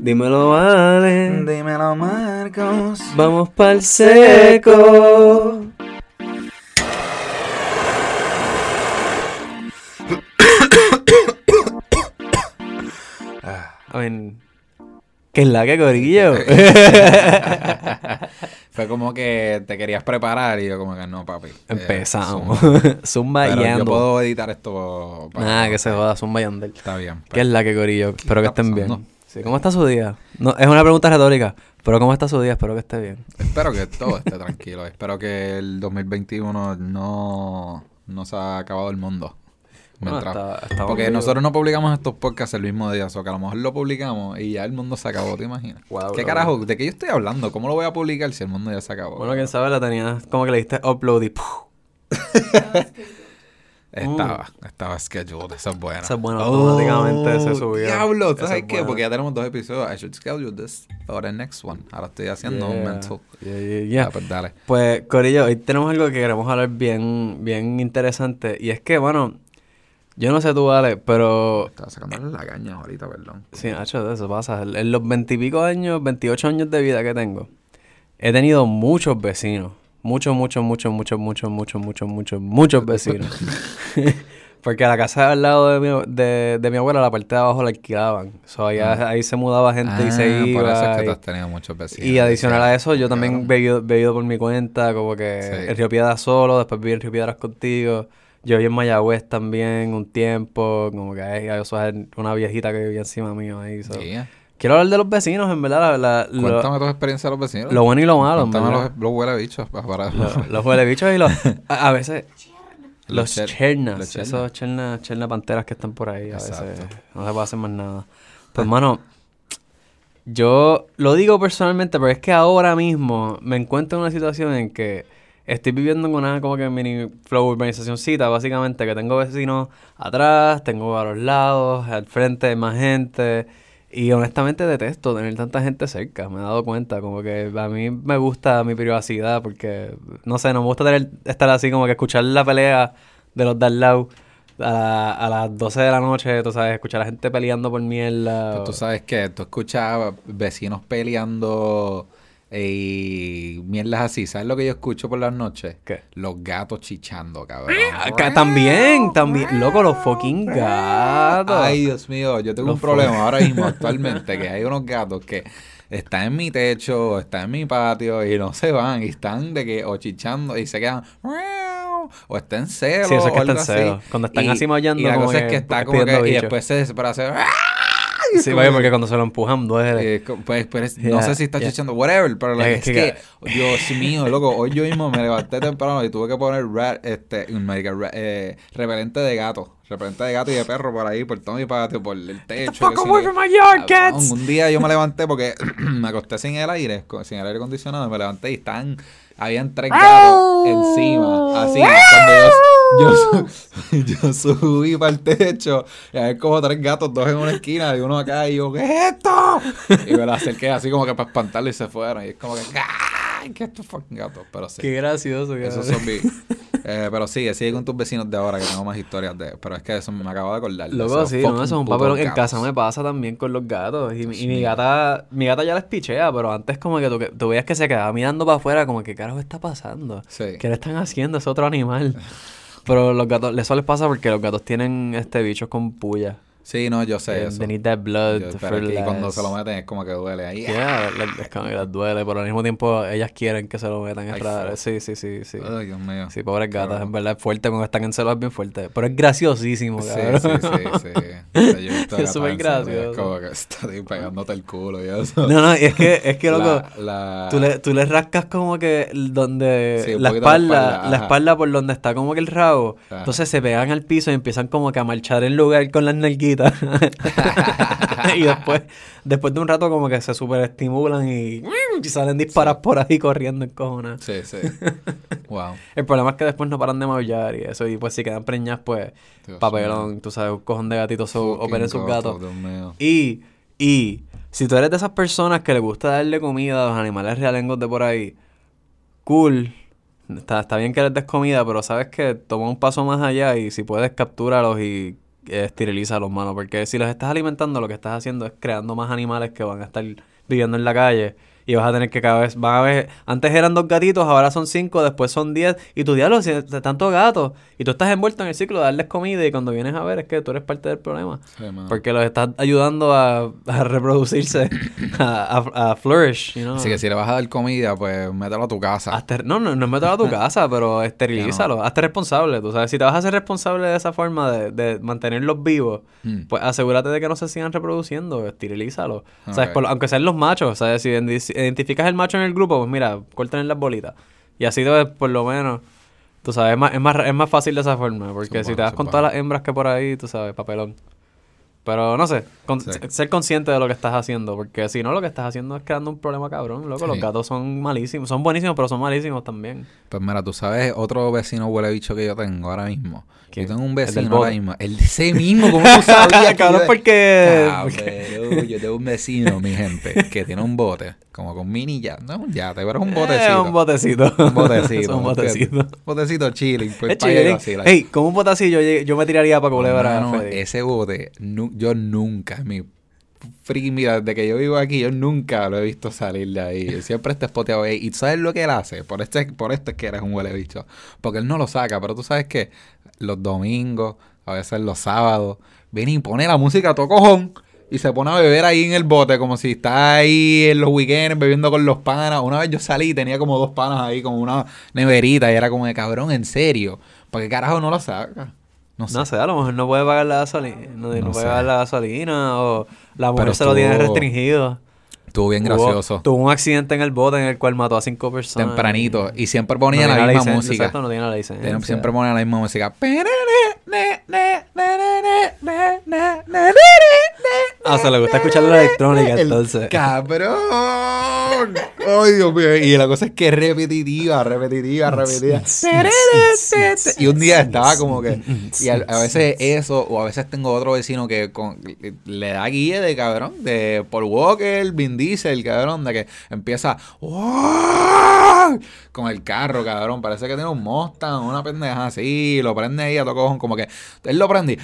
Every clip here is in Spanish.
Dímelo, vale. Dímelo, Marcos. Vamos pa'l seco. I mean, ¿qué es la que corillo? Fue como que te querías preparar y yo como que no, papi. Eh, Empezamos. zumba. Zumba y yo puedo editar esto. para- Nada, que se joda, zumba y andel. Está bien. ¿Qué es la que corillo? Espero que estén bien. Sí, ¿Cómo está su día? No, es una pregunta retórica, pero ¿cómo está su día? Espero que esté bien. Espero que todo esté tranquilo. Espero que el 2021 no, no se ha acabado el mundo. Bueno, está- porque nosotros no publicamos estos podcasts el mismo día, o que a lo mejor lo publicamos y ya el mundo se acabó, ¿te imaginas? Wow, ¿Qué bro. carajo? ¿De qué yo estoy hablando? ¿Cómo lo voy a publicar si el mundo ya se acabó? Bueno, quién sabe, la tenías como que le diste upload y ¡puf! Estaba, estaba scheduled, eso es bueno. Eso es bueno, automáticamente se Oh, subió. Diablo, ¿sabes es qué? bueno. Porque ya tenemos dos episodios. I should schedule this for the next one. Ahora estoy haciendo un mental. yeah, yeah, yeah. Ah, pues dale. Pues, Corillo, hoy tenemos algo que queremos hablar bien, bien interesante. Y es que, bueno, yo no sé tú, Ale, pero... Estaba sacándole la caña ahorita, perdón. Sí, Nacho, eso pasa. En los veintipico años, 28 años de vida que tengo, he tenido muchos vecinos. Muchos, muchos, muchos, muchos, muchos, muchos, muchos, muchos, muchos vecinos. Porque la casa al lado de mi, de, de mi abuela, la parte de abajo la alquilaban. So, allá- ahí se mudaba gente y se Ah, iba. Por eso es que y- tú has tenido muchos vecinos. Y adicional a eso, yo también he ido, he ido por mi cuenta, como que Sí. en Río Piedras solo, después viví en Río Piedras contigo. Yo viví en Mayagüez también un tiempo, como que hay, hay o sea, una viejita que vivía encima mío ahí. so. Quiero hablar de los vecinos, en verdad, la- la- lo, Cuéntame tus experiencias de los vecinos. lo bueno y lo malo, Cuéntame los, los huele bichos. Para, Lo- los huele bichos y los... A, a veces... Los cher- chernas, los chernas. esos chernas, chernas panteras que están por ahí a veces. No se puede hacer más nada. Pues, hermano, yo lo digo personalmente, pero es que ahora mismo me encuentro en una situación en que estoy viviendo en una como que mini flow urbanizacióncita, básicamente, que tengo vecinos atrás, tengo a los lados, al frente hay más gente. Y honestamente detesto tener tanta gente cerca, me he dado cuenta, como que a mí me gusta mi privacidad porque, no sé, no me gusta tener, estar así como que escuchar la pelea de los de al lado a, la- a las 12 de la noche, tú sabes, escuchar a la gente peleando por mierda. Pues o- tú sabes que tú escuchas vecinos peleando y mierdas así. ¿Sabes lo que yo escucho por las noches? ¿Qué? Los gatos chichando, cabrón. Acá también, también, loco, los fucking gatos. Ay, Dios mío, yo tengo Los un problema ahora mismo actualmente que hay unos gatos que están en mi techo, o están en mi patio y no se van y están de que o chichando y se quedan o están en celo Sí, eso es que están en celo. como están Y- así maullando, y la como cosa es que está como pidiendo que y después se desespera hace Sí, vaya, porque cuando se lo empujan duele. eh, co- pues, pues, no Yeah, sé si está yeah. chichando, whatever, pero like, Es es, que- que, Dios mío, loco, hoy yo mismo me levanté temprano y tuve que poner rat, este, me diga, ra- eh, repelente de gato, repelente de gato y de perro por ahí, por todo mi patio, por el techo. yard. Un día yo me levanté porque me acosté sin el aire, sin el aire acondicionado, me levanté y están, habían tres gatos encima, así, cuando yo, yo, su- yo subí para el techo y hay como tres gatos, dos en una esquina y uno acá y yo, ¿qué es esto? Y me lo acerqué así como que para espantarlo y se fueron y es como que, ¡ay! ¿Qué estos fucking gatos? Pero sí. Qué gracioso. Esos son mis... eh, pero sí, sigue con tus vecinos de ahora que tengo más historias de... Pero es que eso me acabo de acordar. esos sí, no, eso es un papelón. En casa me pasa también con los gatos. Y, mi- y gata, mi gata ya les pichea, pero antes como que tú, veías que se quedaba mirando para afuera, como que carajo está pasando. Sí. ¿Qué le están haciendo? Es otro animal. Pero los gatos, eso les pasa porque los gatos tienen este bichos con puya. Sí, no, yo sé Eh, eso. They need that blood Yo- pero aquí cuando se lo meten es como que duele ahí. Yeah, es como que les duele, pero al mismo tiempo ellas quieren que se lo metan. Es raro. Sí, sí, sí, sí. Ay, Dios mío. Sí, pobres gatas, en verdad es fuerte cuando están en celos es bien fuerte. Pero es graciosísimo, Sí, cabrón. sí, sí, sí. O sea, Es súper gracioso. Es como que está ahí pegándote el culo y eso. No, no, y es que, es que loco, La- la- tú, le, tú le rascas como que donde Sí, la espalda, la espalda por donde está como que el rabo. Ajá. Entonces se pegan al piso y empiezan como que a marchar en lugar con las nalguitas. y después, después de un rato como que se superestimulan y, y salen disparas por ahí corriendo en cojones. Sí, sí. Wow. El problema es que después no paran de maullar y eso, y pues si quedan preñas, pues Dios papelón, tú sabes, un cojón de gatitos operen sus gatos. Y, y, si tú eres de esas personas que le gusta darle comida a los animales realengos de por ahí, cool. Está, está bien que les des comida, pero sabes que toma un paso más allá y si puedes captúralos y esteriliza los manos. Porque si los estás alimentando, lo que estás haciendo es creando más animales que van a estar viviendo en la calle. Y vas a tener que cada vez, van a ver, antes eran dos gatitos, ahora son cinco, después son diez. Y tu diablo, si tantos gatos. Y tú estás envuelto en el ciclo de darles comida y cuando vienes a ver es que tú eres parte del problema. Sí. Porque los estás ayudando a, a reproducirse, a, a, a flourish, you know. Así que si le vas a dar comida, pues mételo a tu casa. Hazte- no, no, no es mételo a tu casa, pero esterilízalo. Hazte responsable, tú sabes. Si te vas a hacer responsable de esa forma de, de mantenerlos vivos, Mm. pues asegúrate de que no se sigan reproduciendo, esterilízalo. Aunque sean los machos, ¿sabes? Si indi- identificas el macho en el grupo, pues mira, corten las bolitas. Y así pues, por lo menos, tú sabes, es más, es más, es más fácil de esa forma. Porque si te eso con todas las hembras que por ahí, tú sabes, papelón. Pero no sé, con- Sí. ser consciente de lo que estás haciendo, porque si no, lo que estás haciendo es creando un problema cabrón. Loco, los gatos son malísimos, son buenísimos, pero son malísimos también. Pues mira, tú sabes otro vecino huele bicho que yo tengo ahora mismo. ¿Quién? Yo tengo un vecino ahora mismo. El de ese mismo, ¿cómo tú sabías? Cabrón, porque- Cabrón, yo tengo un vecino, mi gente, que tiene un bote, como con mini ya, no es un yate, pero es un Eh, botecito. un botecito. Un botecito. Un botecito. Un botecito chilling. Pues, Es chilling. Ey, con un botecillo yo, yo me tiraría para culebra. Mano, Fede. ese bote, yo nunca, mi freaking, mira, desde que yo vivo aquí, yo nunca lo he visto salir de ahí. Siempre está espoteado ahí. ¿Y sabes lo que él hace? Por, este, por esto es que eres un huele bicho. Porque él no lo saca, pero tú sabes que los domingos, a veces los sábados, viene y pone la música a todo cojón. Y se pone a beber ahí en el bote, como si está ahí en los weekends bebiendo con los panas. Una vez yo salí tenía como dos panas ahí, como una neverita, y era como de cabrón, en serio. ¿Por qué carajo no lo saca? No sé. No sé, a lo mejor no puede pagar la gasolina. No, puede pagar la gasolina. O la mujer Pero se lo tiene restringido. Estuvo bien gracioso. Tuvo un accidente en el bote en el cual mató a cinco personas. tempranito. Y siempre ponía la misma música. Exacto, no tiene la licencia. Siempre ponía la misma música. Ah, se le gusta escuchar la electrónica, El entonces. ¡Cabrón! ¡Ay, Dios mío! Y la cosa es que es repetitiva, repetitiva, repetitiva. Y un día estaba como que... Y a, a veces eso, o a veces tengo otro vecino que con- le da guía de cabrón, de Paul Walker, Vin Diesel, cabrón, de que empieza... ¡Wow! Con el carro, cabrón. Parece que tiene un Mustang, una pendeja así. Lo prende ahí a cojón, como que... Él lo prende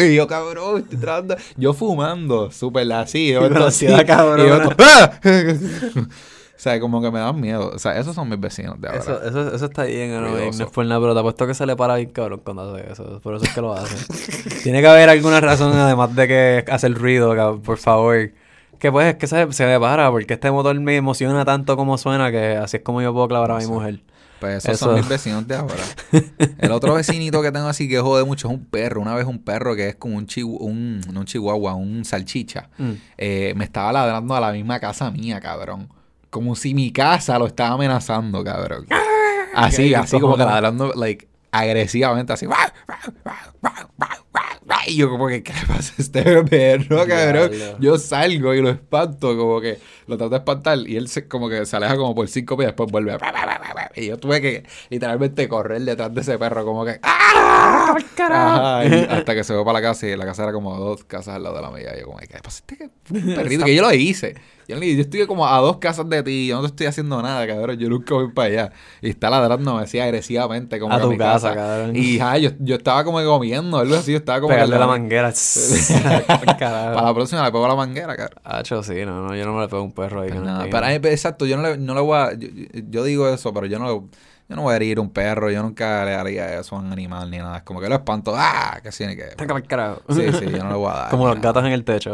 y... Yo, cabrón, estoy tratando... Yo fumando, súper así. yo así, cabrón. y ¡ah! O sea, como que me dan miedo. O sea, esos son mis vecinos de ahora. Eso, eso, eso está bien, ¿no? Ruidoso. no es por nada, pero te apuesto que se le para bien cabrón cuando hace eso. Por eso es que lo hace. Tiene que haber alguna razón además de que hace el ruido, cabrón, por favor. Que pues es que se, se me para, porque este motor me emociona tanto como suena que así es como yo puedo clavar a mi mujer. Pues esos Eso. son mis vecinos de ahora. El otro vecinito que tengo así que jode mucho es un perro. Una vez un perro que es como un, chihu- un no un chihuahua, un salchicha. Mm. eh, me estaba ladrando a la misma casa mía, cabrón. Como si mi casa lo estaba amenazando, cabrón. Así, Qué así como que ladrando, like, agresivamente, así. Y yo como que, ¿qué le pasa a este perro, cabrón? Diablo. Yo salgo y lo espanto, como que lo trato de espantar y él se, como que se aleja como por cinco pies y después vuelve. Y yo tuve que literalmente correr detrás de ese perro, como que ¡Ah! Ajá, y hasta que se fue para la casa y la casa era como dos casas al lado de la mía. Y yo como, ¿qué le pasa a este perrito? Que yo lo hice. Yo, yo estoy como a dos casas de ti, yo no te estoy haciendo nada, cabrón. Yo nunca voy para allá. Y está ladrando así agresivamente como A que tu mi casa, cabrón. Y ajá, yo, yo estaba como comiendo, algo así, yo estaba como Pegarle que la manguera. Para la próxima le pego la manguera, cabrón. Hacho, sí, no, no, yo no me le pego un perro ahí. Pues que no nada, tenga. pero, eh, exacto, yo no le, no le voy a. Yo, digo eso, pero yo no, le- yo no voy a herir un perro, yo nunca le haría eso a un animal ni nada. Es como que lo espanto, ¡ah! Que sí, ni que. Carajo. Sí, sí, yo no le voy a dar. Como los gatos en el techo.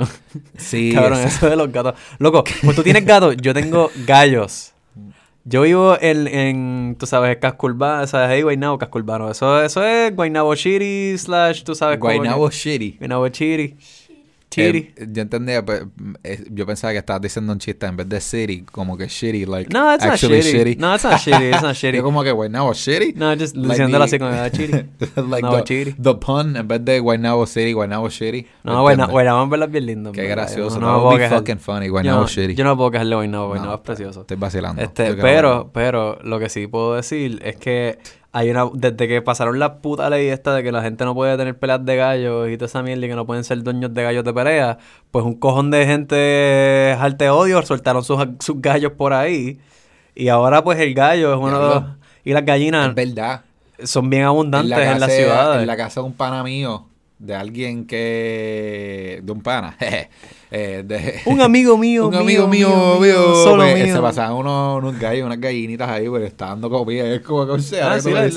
Sí, Cabrón, eso de los gatos. Loco, pues tú tienes gatos, yo tengo gallos. Yo vivo en, en tú sabes, Casculbano, ¿sabes? Ahí, Guaynabo, Casculbano. Eso, eso es Guaynabo Chiri slash, tú sabes. Guaynabo shitty. Guaynabo Chiri. Chiri. Eh, yo entendía, pues, eh, yo pensaba que estabas diciendo un chiste en vez de city, como que shitty, like. no, it's not actually shitty. No, it's not shitty, it's not shitty. Yo como que Guaynabo shitty. No, just Like diciéndolo así como ah, Chiri. like No, the, chiri. the pun en vez de Guaynabo city, Guaynabo shitty. No, Guaynabo, en verdad es bien lindo. Qué gracioso. Puedo be quejar. fucking funny, Guaynabo no- shitty. Yo no puedo quejarle Guaynabo, Guaynabo No, es precioso. Estoy vacilando. Este, pero, no- pero, lo que sí puedo decir es que hay una, desde que pasaron la puta ley esta de que la gente no puede tener peleas de gallos y toda esa mierda y que no pueden ser dueños de gallos de pelea, pues un cojón de gente arte odio soltaron sus, sus gallos por ahí y ahora pues el gallo es uno de los... Y las gallinas... Es verdad. son bien abundantes en, casa, las ciudades. En la casa de un pana mío, de alguien que... De un pana. eh, de, un amigo mío. un amigo mío, mío, solo pues, mío. Se pasaban unos, unos gallos, unas gallinitas ahí, pues está dando comida. Es como que, o sea, ah, sí, las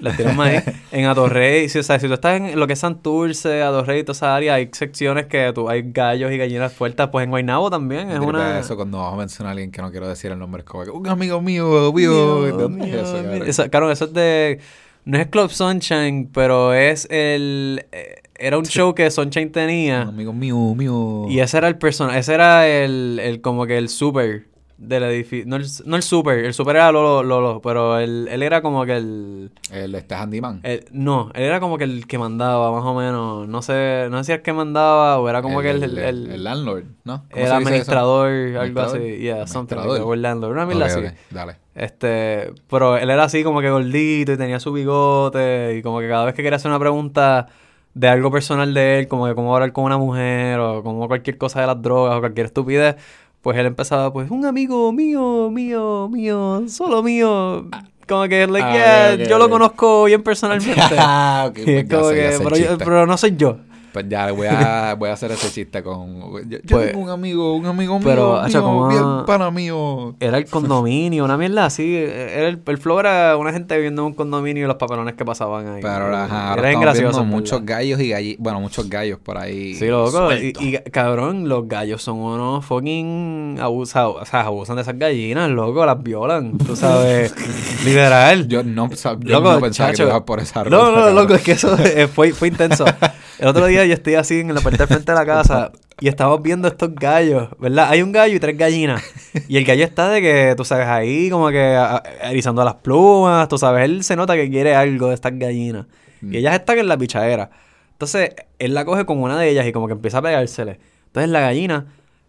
la, tiran ahí. En Atorrey, si, o sea, si tú estás en lo que es Santurce, Atorrey y toda esa área, hay secciones que tú, hay gallos y gallinas fuertes. Pues en Guaynabo también es una... Eso cuando vamos a mencionar a alguien que no quiero decir el nombre, es como que un amigo mío, mío. mío, mío eso, claro, eso es de... No es Club Sunshine, pero es el... Eh, era un show que Sunshine tenía. Amigo mío, mío. Y ese era el personaje, ese era el, el como que el super del edificio. No el, no el super, el super era Lolo, Lolo, pero él, él era como que el... El este handyman. no, él era como que el que mandaba, más o menos. No sé, no sé si el que mandaba o era como que el... El, landlord, ¿no? El administrador, algo así. Yeah, something like el landlord. Una mierda así. Dale. Este, pero él era así como que gordito y tenía su bigote y como que cada vez que quería hacer una pregunta de algo personal de él, como de cómo hablar con una mujer o como cualquier cosa de las drogas o cualquier estupidez, pues él empezaba, pues, un amigo mío, mío, mío, solo mío. Como que, like, ah, yo lo conozco bien personalmente. Ah, pues pero, pero no soy yo. Pues ya voy a, voy a hacer ese chiste con. Yo, pues, tengo un amigo, un amigo mío, pero, mío, como bien pana mío. Era el condominio, una mierda así. Era el, el flow era una gente viviendo en un condominio y los papelones que pasaban ahí. Pero ajá, era gracioso. Muchos gallos y gallinas. Bueno, muchos gallos por ahí. Sí, loco. Y, y, cabrón, los gallos son unos fucking abusados. O sea, abusan de esas gallinas, loco, las violan. Tú sabes. literal. Yo no, yo no pensaba que por esa ruta. No, no, loco, es que eso fue, fue intenso. El otro día yo estoy así en la parte del frente de la casa y estamos viendo estos gallos, ¿verdad? Hay un gallo y tres gallinas. Y el gallo está de que, tú sabes, ahí como que erizando las plumas, tú sabes, él se nota que quiere algo de estas gallinas. Y mm. ellas están en la pichadera. Entonces, él la coge con una de ellas y como que empieza a pegársele. Entonces la gallina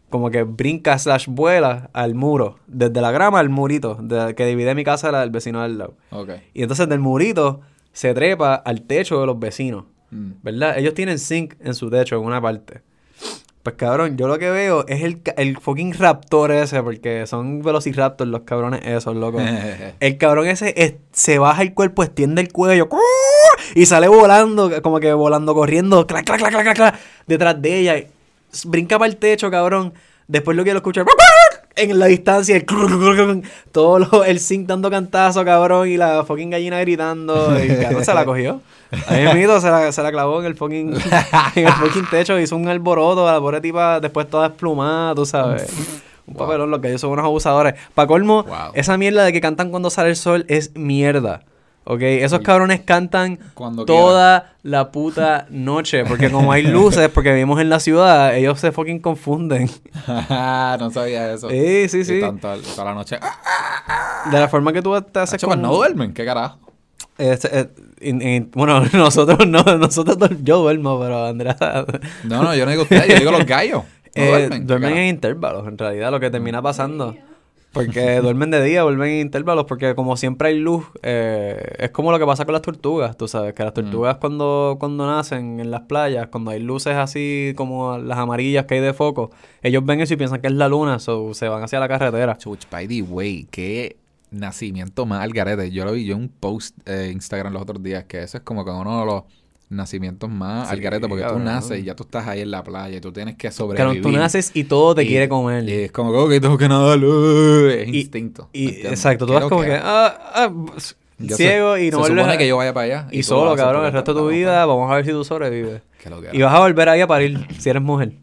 como que brinca slash vuela al muro, desde la grama al murito, que divide mi casa del vecino del lado. Y entonces del murito se trepa al techo de los vecinos. Mm. ¿Verdad? Ellos tienen zinc en su techo en una parte. Pues cabrón, yo lo que veo es el, el fucking raptor ese, porque son velociraptors los cabrones esos, loco. el cabrón ese se baja el cuerpo, extiende el cuello y sale volando, como que volando, corriendo, clac, clac, clac, clac, clac, detrás de ella. Brinca para el techo, cabrón. Después lo que lo escucha en la distancia, el todo el zinc dando cantazo, cabrón, y la fucking gallina gritando. Y cabrón se la cogió. A mí mito se la, se la clavó en el fucking, en el fucking techo, hizo un alboroto, la pobre tipa después toda desplumada, tú sabes. Un papelón, los gallos son unos abusadores. Para colmo, esa mierda de que cantan cuando sale el sol es mierda. ¿Ok? Esos cabrones cantan toda la puta noche. Porque como hay luces, porque vivimos en la ciudad, ellos se fucking confunden. no sabía eso. Sí, sí, sí. toda, la noche. De la forma que tú te haces pues no duermen, ¿qué carajo? Este, eh, bueno, nosotros no, nosotros yo duermo, pero Andrea... no, no, yo no digo ustedes, yo digo los gallos. Eh, duermen, duermen en intervalos, en realidad, lo que termina pasando. Porque duermen de día, duermen en intervalos, porque como siempre hay luz, eh, es como lo que pasa con las tortugas, tú sabes, que las mm. tortugas cuando, cuando nacen en las playas, cuando hay luces así como las amarillas que hay de foco, ellos ven eso y piensan que es la luna, o se van hacia la carretera. Chuch, by the way, qué nacimiento más al garete. Yo lo vi yo en un post en Instagram los otros días, que eso es como que uno de los nacimientos más al garete porque tú naces y ya tú estás ahí en la playa y tú tienes que sobrevivir. Claro, tú naces y todo te quiere comer. Y es como que, tengo que nadar. Uh, es instinto. Y, exacto, tú vas como que, ah, ah, ciego y no Se supone que yo vaya para allá. Y, solo, cabrón, el resto de tu vida, vamos a ver si tú sobrevives. y vas a volver ahí a parir si eres mujer.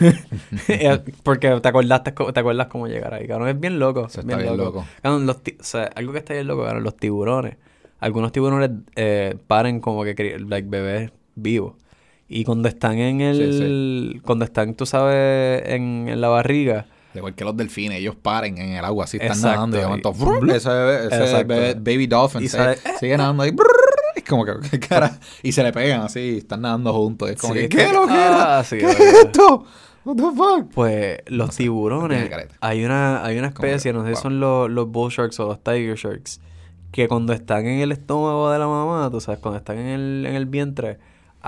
Porque te acordaste, te acuerdas cómo llegar ahí, cabrón. Es bien loco. Se bien, bien, loco. o sea, algo que está bien loco, cabrón, los tiburones algunos tiburones eh, paren como que like, bebés vivos. Y cuando están en el... Cuando están, tú sabes, en, la barriga... Igual que los delfines, ellos paren en el agua, así están nadando y de ese, bebé, baby dolphin sigue nadando ahí. Como que, ¿qué cara? Y se le pegan así, están nadando juntos. Es como que, ¿qué lo que ah, ¿Qué es esto? What the fuck? Pues los tiburones, hay una, hay una especie, no sé si son los, los bull sharks o los tiger sharks, que cuando están en el estómago de la mamá, tú sabes, cuando están en el, en el vientre,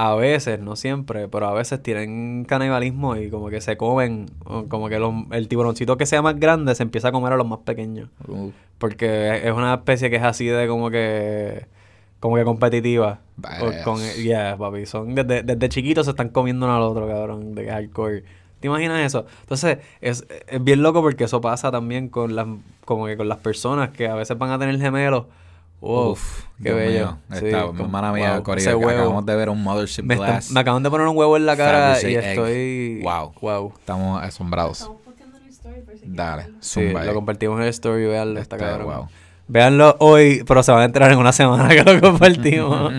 a veces, no siempre, pero a veces tienen canibalismo y como que se comen, como que el tiburoncito que sea más grande se empieza a comer a los más pequeños. Porque es una especie que es así de como que como que competitivas. Vaya. con, yeah, papi, son desde, desde chiquitos se están comiendo uno al otro, cabrón, de que es hardcore. ¿Te imaginas eso? Entonces, es, es bien loco porque eso pasa también con las, como que con las personas que a veces van a tener gemelos. Wow, Uf, qué Dios bello. mío. Sí, Esta, como- hermana mía, wow, huevo. acabamos de ver un Mothership Me, están- Glass. me acaban de poner un huevo en la cara y egg. estoy... Wow. Wow. Estamos asombrados. Estamos posteando en el story por si quieren Dale. Sí, zumba lo ahí. compartimos en el story, veanlo, está Este, cabrón. wow. Véanlo hoy, pero se van a enterar en una semana que lo compartimos.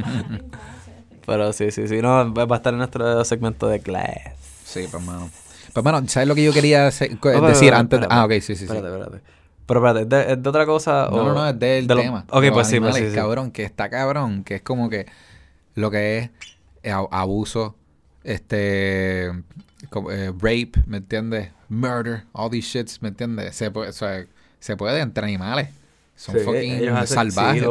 pero sí, sí, sí, no, va a estar en nuestro segmento de class. Sí, pues, mano. Pues, mano, ¿sabes lo que yo quería decir pero, antes? de- ah, ok, sí, sí, sí. Espérate, espérate. Pero espérate, ¿es de, es de otra cosa? No, o no, no, es del de tema. Ok, los pues sí, pues sí, sí. cabrón, que está cabrón, que es como que lo que es eh, abuso, este, como, eh, rape, ¿me entiendes? Murder, all these shits, ¿me entiendes? Se puede, o sea, se puede entre animales. Son Sí, fucking hacen- salvajes,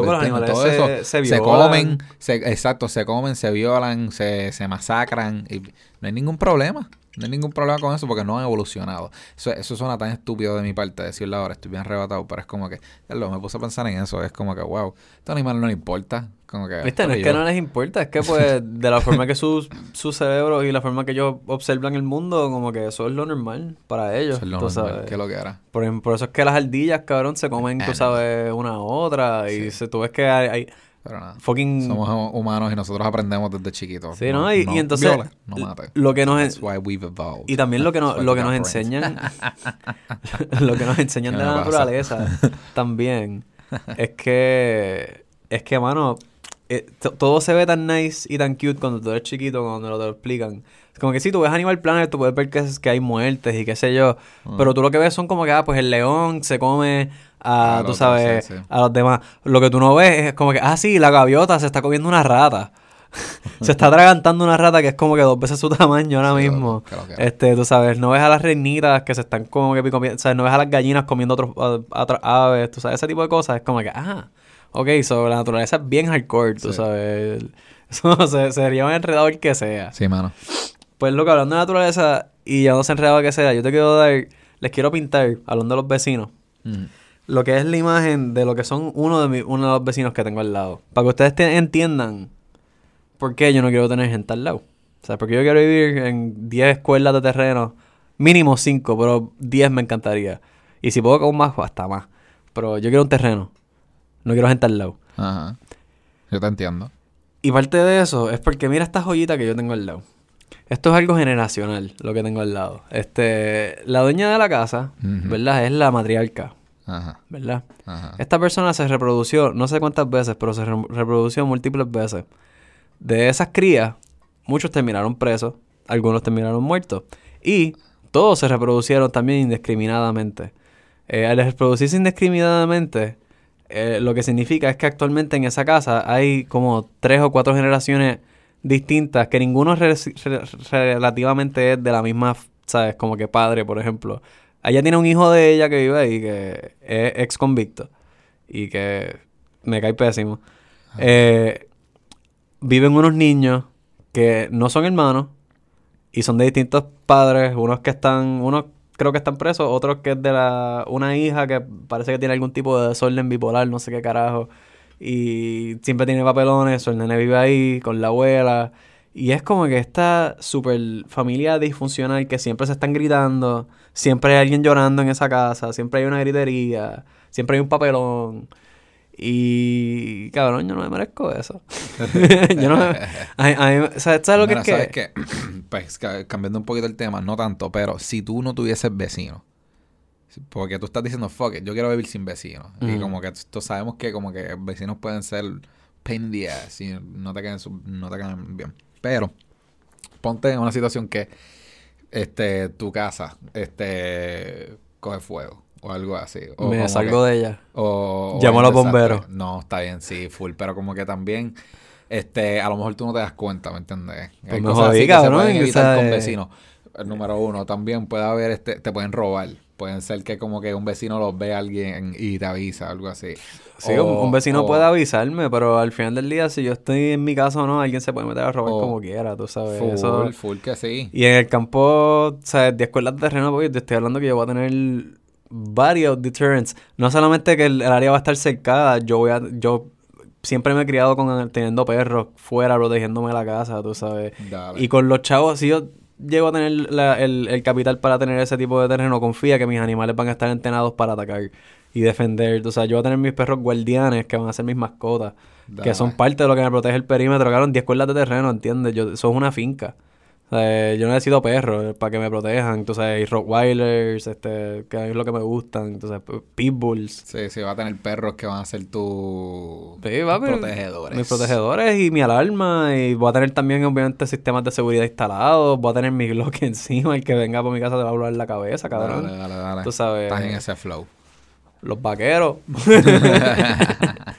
Todo se- eso se se comen, se, exacto, se comen, se violan, se, se masacran y no hay ningún problema. No hay ningún problema con eso porque no han evolucionado. Eso, eso suena tan estúpido de mi parte decirlo ahora, estoy bien arrebatado, pero es como que, ya lo, me puse a pensar en eso, es como que, wow, estos animales no le importa. Como que, Viste, no es que no les importa, es que pues de la forma que su, su cerebro y la forma que ellos observan el mundo, como que eso es lo normal para ellos. eso es lo tú normal, sabes. que lo que era. Por, por eso es que las ardillas, cabrón, se comen, tú sabes, una a otra. Y Sí. se, tú ves que hay, hay Pero nada. fucking... Somos hu- humanos y nosotros aprendemos desde chiquitos. Sí, ¿no? Y, y entonces, viole, no mate. lo que nos... That's why we've evolved. Y también lo que, why lo que nos enseñan, lo que nos enseñan ¿Qué de la pasa? naturaleza también, es que, es que, mano, eh, to- todo se ve tan nice y tan cute cuando tú eres chiquito, cuando lo te lo explican. Como que si tú ves Animal Planet, tú puedes ver que, que hay muertes y qué sé yo, pero tú lo que ves son como que, ah, pues el león se come a, Al tú sabes, sí, sí. a los demás. Lo que tú no ves es como que, ah, sí, la gaviota se está comiendo una rata. se está atragantando una rata que es como que dos veces su tamaño ahora Sí, mismo. claro Este, tú sabes, no ves a las reinitas que se están como que comiendo, sabes, no ves a las gallinas comiendo otros a- otras aves, tú sabes, ese tipo de cosas. Es como que, ah, ok, sobre la naturaleza es bien hardcore, tú sabes. Eso se, sería un enredador que sea. Sí, mano. Pues lo que hablando de naturaleza y ya no se enredado que sea, yo te quiero dar, les quiero pintar, hablando de los vecinos, Mm. Lo que es la imagen de lo que son uno de, mi- uno de los vecinos que tengo al lado. Para que ustedes te- entiendan por qué yo no quiero tener gente al lado. O sea, porque yo quiero vivir en 10 escuelas de terreno, mínimo 5, pero 10 me encantaría. Y si puedo con más, pues, hasta más. Pero yo quiero un terreno, no quiero gente al lado. Ajá. Yo te entiendo. Y parte de eso es porque mira esta joyita que yo tengo al lado. Esto es algo generacional, lo que tengo al lado. Este, la dueña de la casa. ¿verdad? Es la matriarca, Ajá. ¿verdad? Ajá. Esta persona se reprodució, no sé cuántas veces, pero se re- reprodució múltiples veces. De esas crías, muchos terminaron presos, algunos terminaron muertos. Y todos se reproducieron también indiscriminadamente. Eh, al reproducirse indiscriminadamente, eh, lo que significa es que actualmente en esa casa hay como tres o cuatro generaciones distintas que ninguno re- re- relativamente es de la misma, ¿sabes? Como que padre, por ejemplo. Ella tiene un hijo de ella que vive ahí que es ex convicto y que me cae pésimo. Eh, viven unos niños que no son hermanos y son de distintos padres, unos que están, unos creo que están presos, otros que es de la una hija que parece que tiene algún tipo de desorden bipolar, no sé qué carajo, y siempre tiene papelones, el nene vive ahí con la abuela, y es como que esta super familia disfuncional que siempre se están gritando, siempre hay alguien llorando en esa casa, siempre hay una gritería, siempre hay un papelón. Y cabrón, yo no me merezco eso. yo no me, a- a mí- ¿sabes, sabes lo que es que? pues ca- cambiando un poquito el tema, no tanto, pero si tú no tuvieses vecinos, porque tú estás diciendo, fuck it, yo quiero vivir sin vecinos. Y como que tú sabemos que como que vecinos pueden ser pain in the ass y no te caen, no te caen bien. Pero, ponte en una situación que este tu casa este coge fuego o algo así. O me salgo que- de ella. o, o Llamo a los bomberos. No, está bien, sí, full. Pero como que también, este, a lo mejor tú no te das cuenta, ¿me entiendes? Pues jodí, cabrón, pueden o evitar sea, con vecinos. El número uno, también puede haber, este, te pueden robar. Pueden ser que como que un vecino los ve a alguien y te avisa, algo así. Sí, O- un, un vecino o- puede avisarme, pero al final del día, si yo estoy en mi casa o no, alguien se puede meter a robar O- como quiera, tú sabes. Full, Eso- full que sí. Y en el campo, ¿sabes? De escuelas de terreno, porque te estoy hablando que yo voy a tener varios deterrents. No solamente que el, el área va a estar cercada, yo voy a, yo siempre me he criado con teniendo perros fuera, protegiéndome la casa, tú sabes. Dale. Y con los chavos, si yo llego a tener la- el, el capital para tener ese tipo de terreno, confía que mis animales van a estar entrenados para atacar y defender. Tú sabes, yo voy a tener mis perros guardianes que van a ser mis mascotas, que son parte de lo que me protege el perímetro. Claro, 10 cuerdas de terreno, ¿entiendes? Yo, eso es una finca. Sea, yo necesito perros para que me protejan, sabes, y Rottweilers, este, que es lo que me gustan, entonces, Pitbulls. Sí, sí, va a tener perros que van a ser tu Sí, va, protegedores. Mis protegedores y mi alarma. Y voy a tener también, obviamente, sistemas de seguridad instalados. Voy a tener mi Glock encima. El que venga por mi casa te va a volar la cabeza, cabrón. Dale, dale, dale. Tú sabes. Estás en ese flow. Los vaqueros.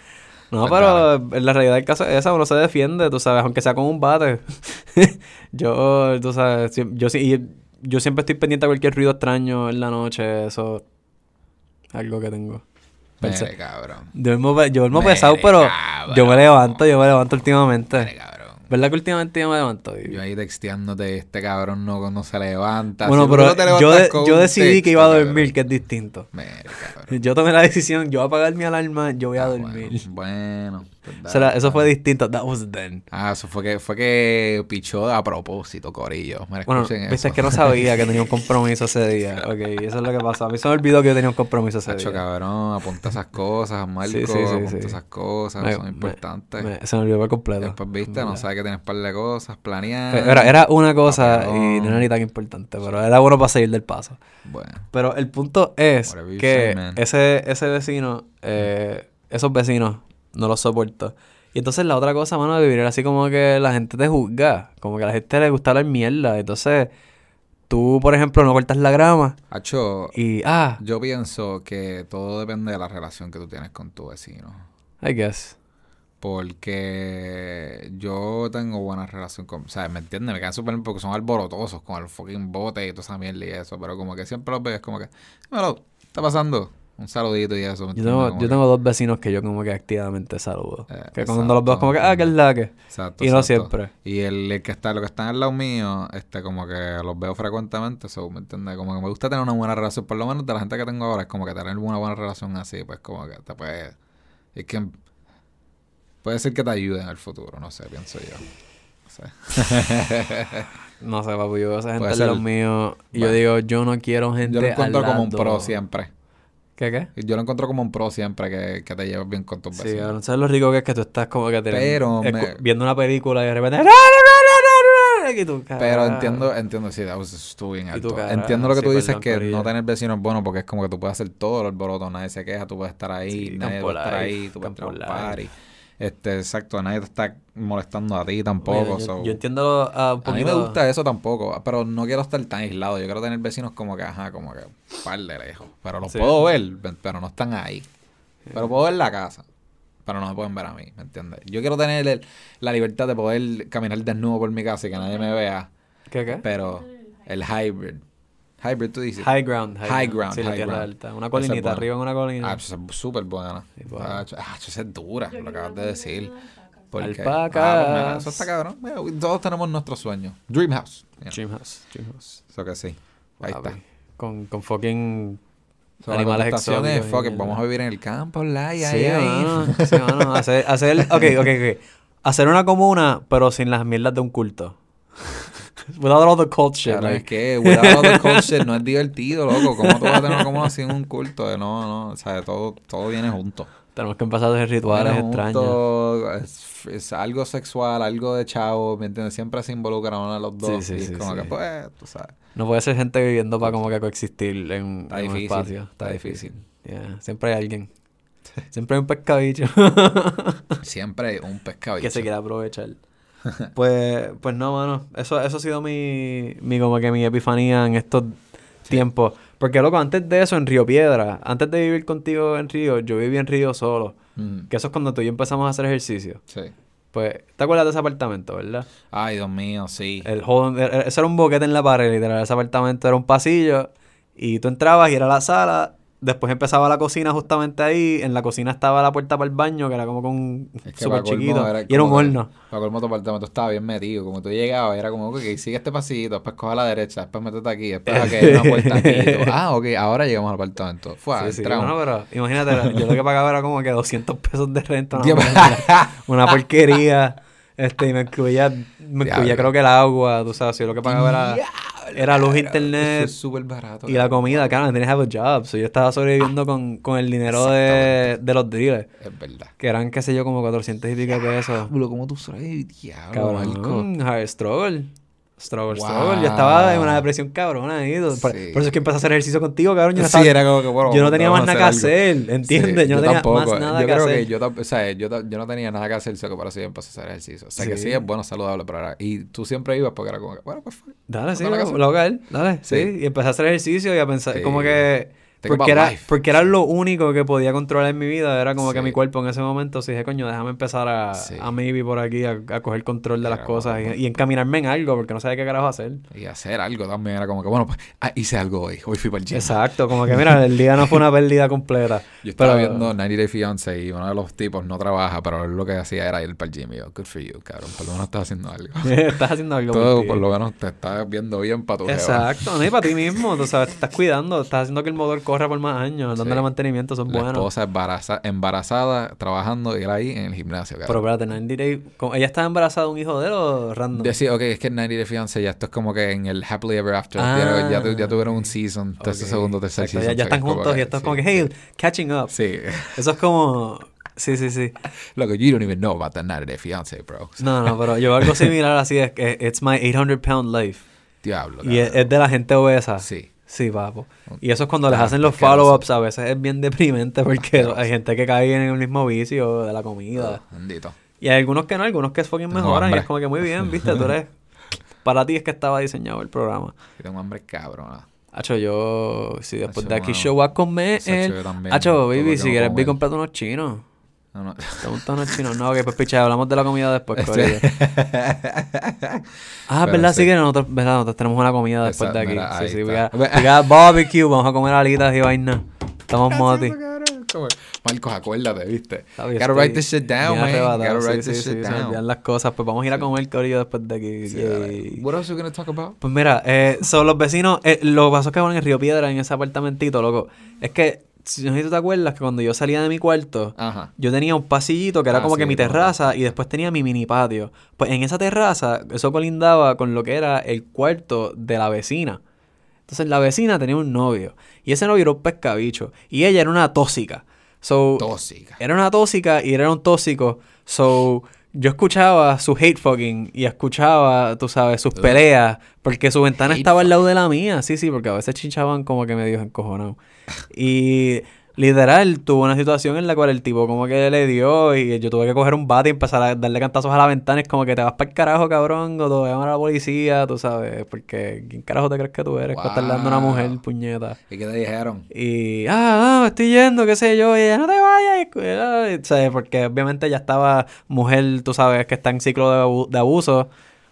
no, Pues pero en la realidad del caso es esa. Uno se defiende, tú sabes, aunque sea con un bate. yo, tú sabes, yo, sí- y yo siempre estoy pendiente a cualquier ruido extraño en la noche. Eso es algo que tengo. Perce- Mire, cabrón. Yo duermo, yo duermo Mire, pesado, pero cabrón. yo me levanto, yo me levanto últimamente. Cabrón. ¿Verdad que últimamente yo me levanto? Yo ahí texteándote, este cabrón no, no se levanta. bueno, pero yo, de- yo decidí que iba a dormir, cabrón. que es distinto. Yo tomé la decisión, yo voy a apagar mi alarma, yo voy a Ah, dormir. Bueno, bueno, eso fue distinto. That was then. Ah, eso fue que, fue que pichó a propósito, Corillo. Mira, Bueno, viste, eso. es que no sabía que tenía un compromiso ese día. Ok, eso es lo que pasó. A mí se me olvidó que yo tenía un compromiso ese Hacho, día. cabrón, apunta esas cosas, Marco, Sí, sí, sí, apunta esas cosas, Me- son me- importantes. me- se me olvidó por completo. Después, viste, no sabes que tienes un par de cosas planeadas. Era, era una cosa y no era ni tan importante, pero era bueno para seguir del paso. Bueno, Pero el punto es que say, ese, ese vecino, eh, esos vecinos, no los soporto. Y entonces la otra cosa, mano, de vivir así como que la gente te juzga. Como que a la gente le gusta hablar mierda. Entonces, tú, por ejemplo, no cortas la grama Hacho, y, ah, yo pienso que todo depende de la relación que tú tienes con tu vecino. I guess. Porque yo tengo buena relación con... O sea, ¿me entiendes? Me quedan súper bien porque son alborotosos con el fucking bote y toda esa mierda y eso. Pero como que siempre los veo, es como que... Dímelo, ¿qué está pasando? Un saludito y eso. ¿me Yo tengo, yo que- tengo dos vecinos que yo como que activamente saludo. Eh, que cuando los veo como que, ah, que es exacto. la que. Exacto, Y no exacto. siempre. Y el, el que está, lo que están al lado mío, este, como que los veo frecuentemente, so, ¿me entiendes? Como que me gusta tener una buena relación, por lo menos de la gente que tengo ahora, es como que tener una buena relación así, pues como que te puede, es que puede ser que te ayude en el futuro, no sé, pienso yo. No sé. No sé, papu, yo veo a esa gente al lado mío y yo digo, yo no quiero gente Yo lo encuentro al como un pro siempre. ¿Qué, qué? Yo lo encuentro como un pro siempre que, que te lleves bien con tus Sí, vecinos. cabrón, ¿sabes lo rico que es que tú estás como que te- Pero me- viendo una película y de repente... "No, no, no, no, no, no", y tú, Pero entiendo, entiendo, sí, estuvo bien alto. cara, Entiendo lo que sí, tú dices, que no tener vecinos es bueno porque es como que tú puedes hacer todo el alboroto, nadie se queja, tú puedes estar ahí, Sí, nadie estar ahí, tú puedes tener un Life. Este, exacto, nadie te está molestando a ti tampoco. yo, so. yo entiendo un A mí me gusta eso tampoco, pero no quiero estar tan aislado. Yo quiero tener vecinos como que, ajá, como que un par de lejos. Pero los Sí. puedo ver, pero no están ahí. Pero puedo ver la casa, pero no me pueden ver a mí, ¿me entiendes? Yo quiero tener el- la libertad de poder caminar desnudo por mi casa y que nadie me vea. ¿Qué, qué? Pero el hybrid. Hybrid, tú dices. High ground. High ground, Sí, la high tierra ground. alta. Una es colinita, buena. arriba en una colina. Ah, esa es súper buena. Sí, bueno. Ah, ch- ah, es dura, lo acabas de decir. Porque, Alpacas. Ah, pues mira, eso está cabrón. Mira, todos tenemos nuestros sueños. Dream House. Mira, Dream house, dream house. Eso que sí. Ahí está. Con, con fucking So, la animales es, exóticos. y fuck it, mierda. vamos a vivir en el campo, la y Sí, ahí, ahí. mano, sí, mano. Hacer, hacer, ok, ok, ok. Hacer una comuna, pero sin las mierdas de un culto. Without all the cult shit. Claro, es que without all the culture no es divertido, loco. ¿Cómo tú vas a tener como así en un culto? No, no, o sea, todo, todo viene junto. Tenemos que empezar a hacer rituales Viene extraños. junto, es, es algo sexual, algo de chavo, ¿me entiendes? Siempre se involucran uno de los dos. Sí, sí, y es sí, como que, pues, tú sabes. No puede ser gente viviendo para como que coexistir en, Está en un difícil, espacio. Está, está difícil. difícil. Yeah, Siempre hay alguien. Siempre hay un pescadillo Siempre hay un pescado. que se quiere aprovechar. pues, pues no, mano. Eso, eso ha sido mi, mi como que mi epifanía en estos tiempos. Porque, loco, antes de eso en Río Piedra, antes de vivir contigo en Río, yo viví en Río solo. Mm, Que eso es cuando tú y yo empezamos a hacer ejercicio. sí. Pues, ¿te acuerdas de ese apartamento, verdad? Ay, Dios mío, sí. El eso era un boquete en la pared, literal. Ese apartamento era un pasillo y tú entrabas y era la sala después empezaba la cocina justamente ahí. En la cocina estaba la puerta para el baño, que era como con un Es que súper chiquito. era Y era un horno. Para colmo tu apartamento estaba bien metido. Como tú llegabas, era como, ok, sigue este pasito, después coge a la derecha, después métete aquí, después aquí hay una puerta aquí. tú, ah, ok, ahora llegamos al apartamento. Fue, Sí, sí, bueno, pero imagínate, yo lo que pagaba era como que 200 pesos de renta. Mierda, una porquería. Este, y me incluía, me incluía creo que el agua, tú sabes, yo lo que pagaba era, era luz, internet es súper barato. y la comida, claro, no tenías have a job. So, yo estaba sobreviviendo con, con el dinero de, de los dealers, Es verdad. que eran, qué sé yo, como 400 y pico pesos. Diablo, ¿cómo tú sabes? Diablo. Cabrón, hard struggle. Struggle, Wow. struggle. Yo estaba en una depresión cabrona ahí. Por, Sí. por eso es que empecé a hacer ejercicio contigo, cabrón. Yo no, Sí, estaba- era como que, bueno, yo no tenía más nada que hacer ¿entiendes? Sí, yo no tenía tampoco. más nada yo que creo hacer. que yo, o sea, yo, yo no tenía nada que hacer, so que por eso yo empecé a hacer ejercicio. O sea, que Sí. sí es bueno, saludable, pero era... Y tú siempre ibas porque era como que, bueno, pues. Dale, sí, local, dale, sí. Sí. Y empecé a hacer ejercicio y a pensar, Sí. como que... Porque era, life. porque era lo único que podía controlar en mi vida. Era como que mi cuerpo en ese momento, si dije, coño, déjame empezar a, Sí. a maybe por aquí, a, a coger control de las cosas y, y encaminarme en algo, porque no sabía qué carajo hacer. Y hacer algo también era como que, bueno, pues ah, hice algo hoy. Hoy fui para el gym. Exacto, como que mira, el día no fue una pérdida completa. Yo estaba Pero- viendo 90 Day Fiancé y uno de los tipos no trabaja, pero él lo que hacía era ir para el gym. Y yo, good for you, cabrón. Por lo menos estás haciendo algo. Estás haciendo algo por Todo ti. por lo menos te estás viendo bien para tu. Exacto, no, y para ti mismo, tú sabes, te estás cuidando, estás haciendo que el motor corra por más años, dándole Sí. mantenimiento, son La buenos. esposa embaraza- embarazada, trabajando y él ahí en el gimnasio, Pero cabrón. espérate, 90 Day, ¿cómo- ¿ella estaba embarazada de un hijo de él o random? Decía, ok, es que en 90 Day Fiancé ya esto es como que en el Happily Ever After. Ah, ya, ya, tu- ya tuvieron un season, tercer, Ok, segundo, tercer exacto, season. Ya, ya están como juntos y esto es como sí. que, hey, catching up. Sí. Eso es como, sí, sí, sí. Look, you don't even know about the 90 Day Fiancé, bro. No, no, pero yo algo similar así es que it's my 800 pound life. Diablo, Y es, es de la gente obesa. Sí. Sí, papo. Y eso es cuando les Ah, hacen los follow-ups, a veces es bien deprimente porque hay gente que cae en el mismo vicio de la comida. Oh, bendito. Y hay algunos que no, algunos que fucking Tengo mejoran. Y es como que muy bien, viste, tú eres... Para ti es que estaba diseñado el programa. Yo tengo hambre cabrona. Hacho, yo... Si después Hacho, de aquí mano. yo voy a comer... El- yo también. Hacho, baby, si quieres vi, él. comprate unos chinos. No, no. ¿Te gustan unos chinos? No, ok, pues picha, hablamos de la comida después, Este- corillo. Ah, Pero ¿verdad? Sí sí. que nosotros, ¿verdad? Nosotros tenemos una comida después Exacto, de aquí. mira, sí, sí, está. got, we got barbecue, vamos a comer alitas y vaina. Estamos moti. Marcos, acuérdate, ¿viste? Sabes, Gotta write this shit down, man. Gotta write sí, this sí, shit sí, down. las cosas. Pues vamos a ir a comer, corillo, después de aquí. What else we gonna talk about? Pues mira, eh, son los vecinos, eh, lo que pasó es que van en Río Piedra, en ese apartamentito, loco. Es que, si no sé si tú te acuerdas, que cuando yo salía de mi cuarto, Ajá. yo tenía un pasillito que era Ah, como que mi terraza y después tenía mi mini patio. Pues en esa terraza, eso colindaba con lo que era el cuarto de la vecina. Entonces la vecina tenía un novio y ese novio era un pescabicho y ella era una tóxica. So, Tóxica. era una tóxica y era un tóxico. So, yo escuchaba su hate fucking y escuchaba, tú sabes, sus peleas. Porque su ventana Hate estaba al lado de la mía. Sí, sí, porque a veces chinchaban como que medio encojonados. Y literal, tuvo una situación en la cual el tipo como que le dio y yo tuve que coger un bate y empezar a darle cantazos a la ventana. Es como que te vas para el carajo, cabrón, o te voy a llamar a la policía, tú sabes. Porque ¿quién carajo te crees que tú eres? para estar dando a una mujer, Wow. puñeta. ¿Y qué te dijeron? Y, ah, ah, me estoy yendo, qué sé yo, y ella, no te vayas, ¿sabes? Porque obviamente ya estaba mujer, tú sabes, que está en ciclo de, abu- de abuso.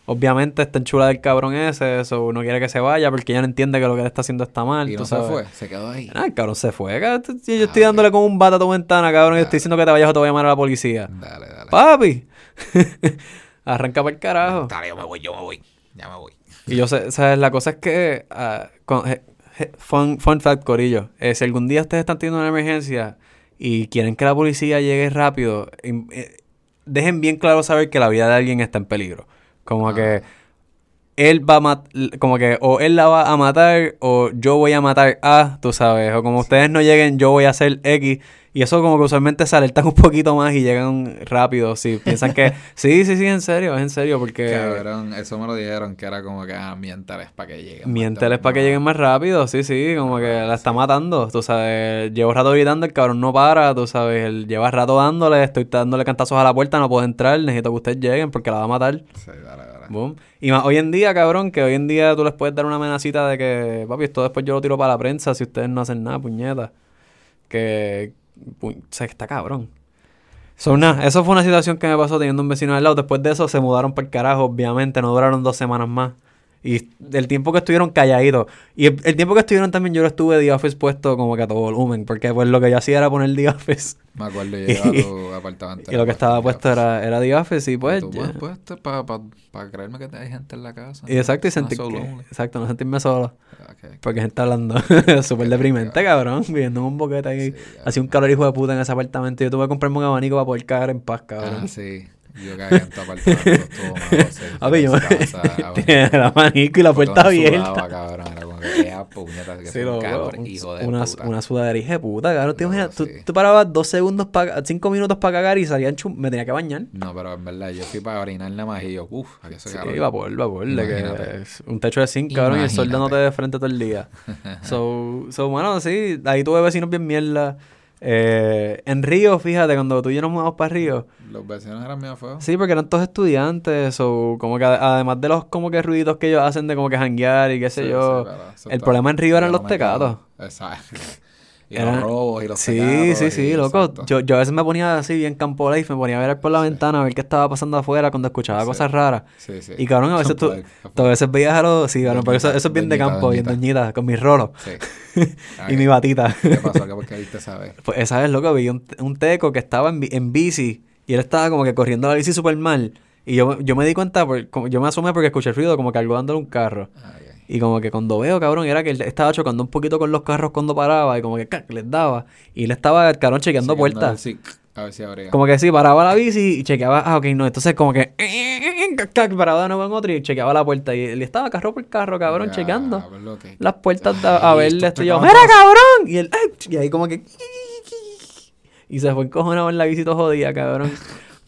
Obviamente está en chula del cabrón ese, eso no quiere que se vaya porque ella no entiende que lo que él está haciendo está mal, Y tú no se sabes. fue, se quedó ahí. Ah, el cabrón se fue. Yo estoy Ah, dándole con un bate a tu ventana, cabrón, y estoy diciendo que te vayas o te voy a llamar a la policía. Dale, dale. Papi, arranca para el carajo. Dale, yo me voy, yo me voy. Ya me voy. Y yo sé, ¿sabes? La cosa es que, con- je- fun, fun fact, Corillo, eh, si algún día ustedes están teniendo una emergencia y quieren que la policía llegue rápido, eh, dejen bien claro saber que la vida de alguien está en peligro. Como Ah. que él va a matar, como que o él la va a matar o yo voy a matar a, tú sabes, o como ustedes no lleguen, yo voy a hacer X. Y eso como que usualmente se alertan un poquito más y llegan rápido. Si piensan que, sí, sí, sí, en serio, es en serio, porque... Cabrón, eso me lo dijeron que era como que, ah, miéntales para que lleguen. Miénteles para que lleguen más rápido, sí, sí, como que la está matando, tú sabes, llevo rato gritando, el cabrón no para, tú sabes, él lleva rato dándole, estoy dándole cantazos a la puerta, no puedo entrar, necesito que ustedes lleguen porque la va a matar. Sí, dale, Boom. Y más hoy en día, cabrón, que hoy en día tú les puedes dar una amenacita de que, papi, esto después yo lo tiro para la prensa si ustedes no hacen nada, puñeta. Que, pu- o que está cabrón. So, nada, eso fue una situación que me pasó teniendo un vecino al lado. Después de eso se mudaron para el carajo, obviamente, no duraron dos semanas más. Y el tiempo que estuvieron calladitos. Y el, el tiempo que estuvieron también yo lo estuve The Office puesto como que a todo volumen. Porque pues lo que yo hacía era poner The Office. Me acuerdo, yo llegaba a tu apartamento. Y lo que estaba puesto era, era The Office y pues... Puesto para pa, pa creerme que hay gente en la casa. Y exacto, y Not sentir. Exacto, no sentirme solo. Ok. Porque gente hablando súper deprimente, cabrón. Viviendo en un boquete ahí. Sí, Hacía un calor hijo de puta en ese apartamento. Yo tuve que comprarme un abanico para poder caer en paz, cabrón. Ah, sí. Yo tu apartamento. Estuvo malo. sí. A ver, yo Esa casa, ah, tenía el abanico y la puerta abierta. sudaba, cabrón. Era como que, "Ea, puñeta, que Sí, loco, calor, un- hijo de una, puta. una sudadera hija de puta, cabrón. ¿Te No, imaginas? Tú, sí. tú parabas dos segundos, para cinco minutos para cagar y salían chum... Me tenía que bañar. No, pero en verdad, yo fui para orinar nada más y yo, uff, aquí hace Sí, calor. vapor, vapor. de que Imagínate. un techo de zinc, cabrón, y el sol Imagínate. dándote de frente todo el día. so, so, bueno, sí, ahí tuve vecinos bien mierda. Eh, en Río, fíjate, cuando tú y yo nos mudamos para Río, Los vecinos eran medio feos. sí, porque eran todos estudiantes, o como que además de los como que ruiditos que ellos hacen de como que janguear y qué sé Sí, yo, sí, el problema en Río eran los tecatos. Exacto. Y los robos y los Sí, sí, sí, loco. exacto. Yo, yo a veces me ponía así bien campo life, me ponía a ver por la ventana a ver qué estaba pasando afuera cuando escuchaba Sí. cosas raras. Sí, sí. Y cabrón, a veces tú, a veces veías a los, sí, cabrón, pero eso, eso es bien de doñita, campo, bien doñita. con mis rolos Sí. y mi batita. ¿Qué pasó? ¿Qué porque viste saber? Pues esa vez, loco, vi un, un teco que estaba en, en bici y él estaba como que corriendo la bici súper mal. Y yo, yo me di cuenta, por- yo me asomé porque escuché el ruido como que algo dándole un carro. Ay, ay. Y como que cuando veo, cabrón, era que él estaba chocando un poquito con los carros cuando paraba y como que ¡cac! les daba. Y él estaba, cabrón, chequeando Sí, puertas. Sí, a ver si abría. Como que sí, paraba la bici y chequeaba, ah, ok, no, entonces como que ¡cac! paraba de nuevo en otro y chequeaba la puerta. Y él estaba carro por carro, cabrón, Ya, chequeando hablo que- las puertas de- a Ay, verle esto y yo. ¡Mira, cabrón! Y él, ¡ay! Y ahí como que... Y se fue encojonado en la bici todo jodida, cabrón.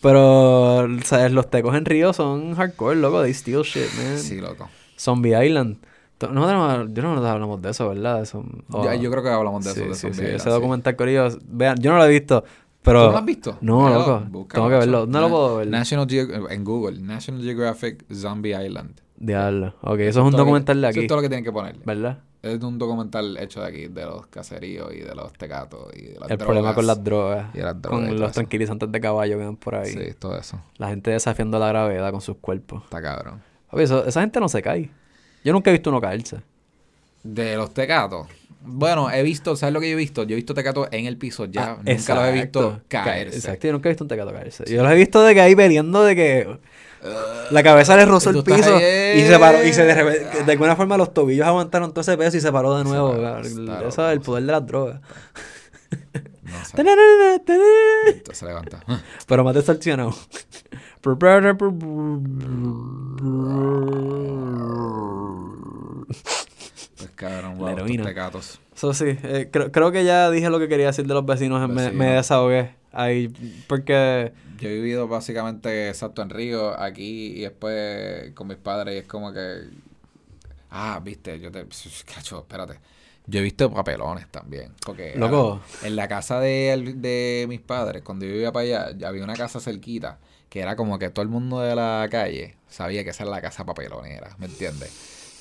Pero, ¿sabes? Los tecos en Río son hardcore, loco. They steal shit, man. Sí, loco. Zombie Island. Nosotros, yo no nos hablamos de eso, ¿verdad? Eso, Ya, yo creo que hablamos de eso. de sí, Zombie sí, Island, Ese documental, Corillo, vean, yo no lo he visto, pero... ¿Tú no lo has visto? No, loco. búscalo, Tengo que verlo. eso. No lo puedo ver. National en Google, National Geographic Zombie Island. Diablo. Ok, eso es un que- documental de Eso aquí, es todo lo que tienen que poner. ¿verdad? Es un documental hecho de aquí, de los caseríos y de los tecatos y de las El problema con las drogas. Y las drogas Con los eso. tranquilizantes de caballo que dan por ahí. Sí, todo eso. La gente desafiando la gravedad con sus cuerpos. Está cabrón. Oye, eso- esa gente no se cae. Yo nunca he visto uno caerse. De los tecatos. Bueno, he visto, ¿sabes lo que yo he visto? Yo he visto tecatos en el piso ya. Ah, nunca los he visto exacto. caerse. Exacto, yo nunca he visto un tecato caerse. Yo los he visto de que ahí peleando de que la cabeza le rozó el piso ahí, y se paró. Y se de, eh. repente- de alguna forma los tobillos aguantaron todo ese peso y se paró de nuevo. paró, está Eso es el poder de las drogas. No se levanta. Pero más distorsionado. Pues cabrón, wow, estos tecatos. Eso sí, eh, creo, creo que ya dije lo que quería decir de los vecinos, me, Vecinos. me desahogué ahí, porque Yo he vivido básicamente exacto en Río, aquí y después con mis padres y es como que... Ah, viste, yo te... Cacho, espérate. Yo he visto papelones también. Porque Loco. en la casa de, de mis padres, cuando yo vivía para allá, había una casa cerquita que era como que todo el mundo de la calle sabía que esa era la casa papelonera, ¿me entiendes?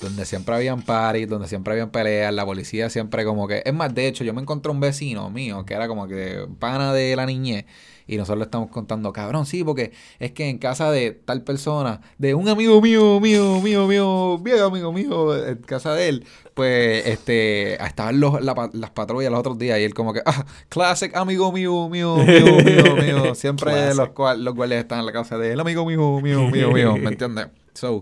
Donde siempre habían paris, donde siempre habían peleas, la policía siempre como que... Es más, de hecho, yo me encontré un vecino mío que era como que pana de la niñez y nosotros le estamos contando, cabrón, sí, porque es que en casa de tal persona, de un amigo mío, mío, mío, mío, viejo amigo mío, en casa de él, pues este estaban los, la las patrullas los otros días y él como que, ah, classic amigo mío, mío, mío, mío, mío. Siempre los, cual- los guardias están en la casa de él, amigo mío, mío, mío, mío, ¿me entiendes? So,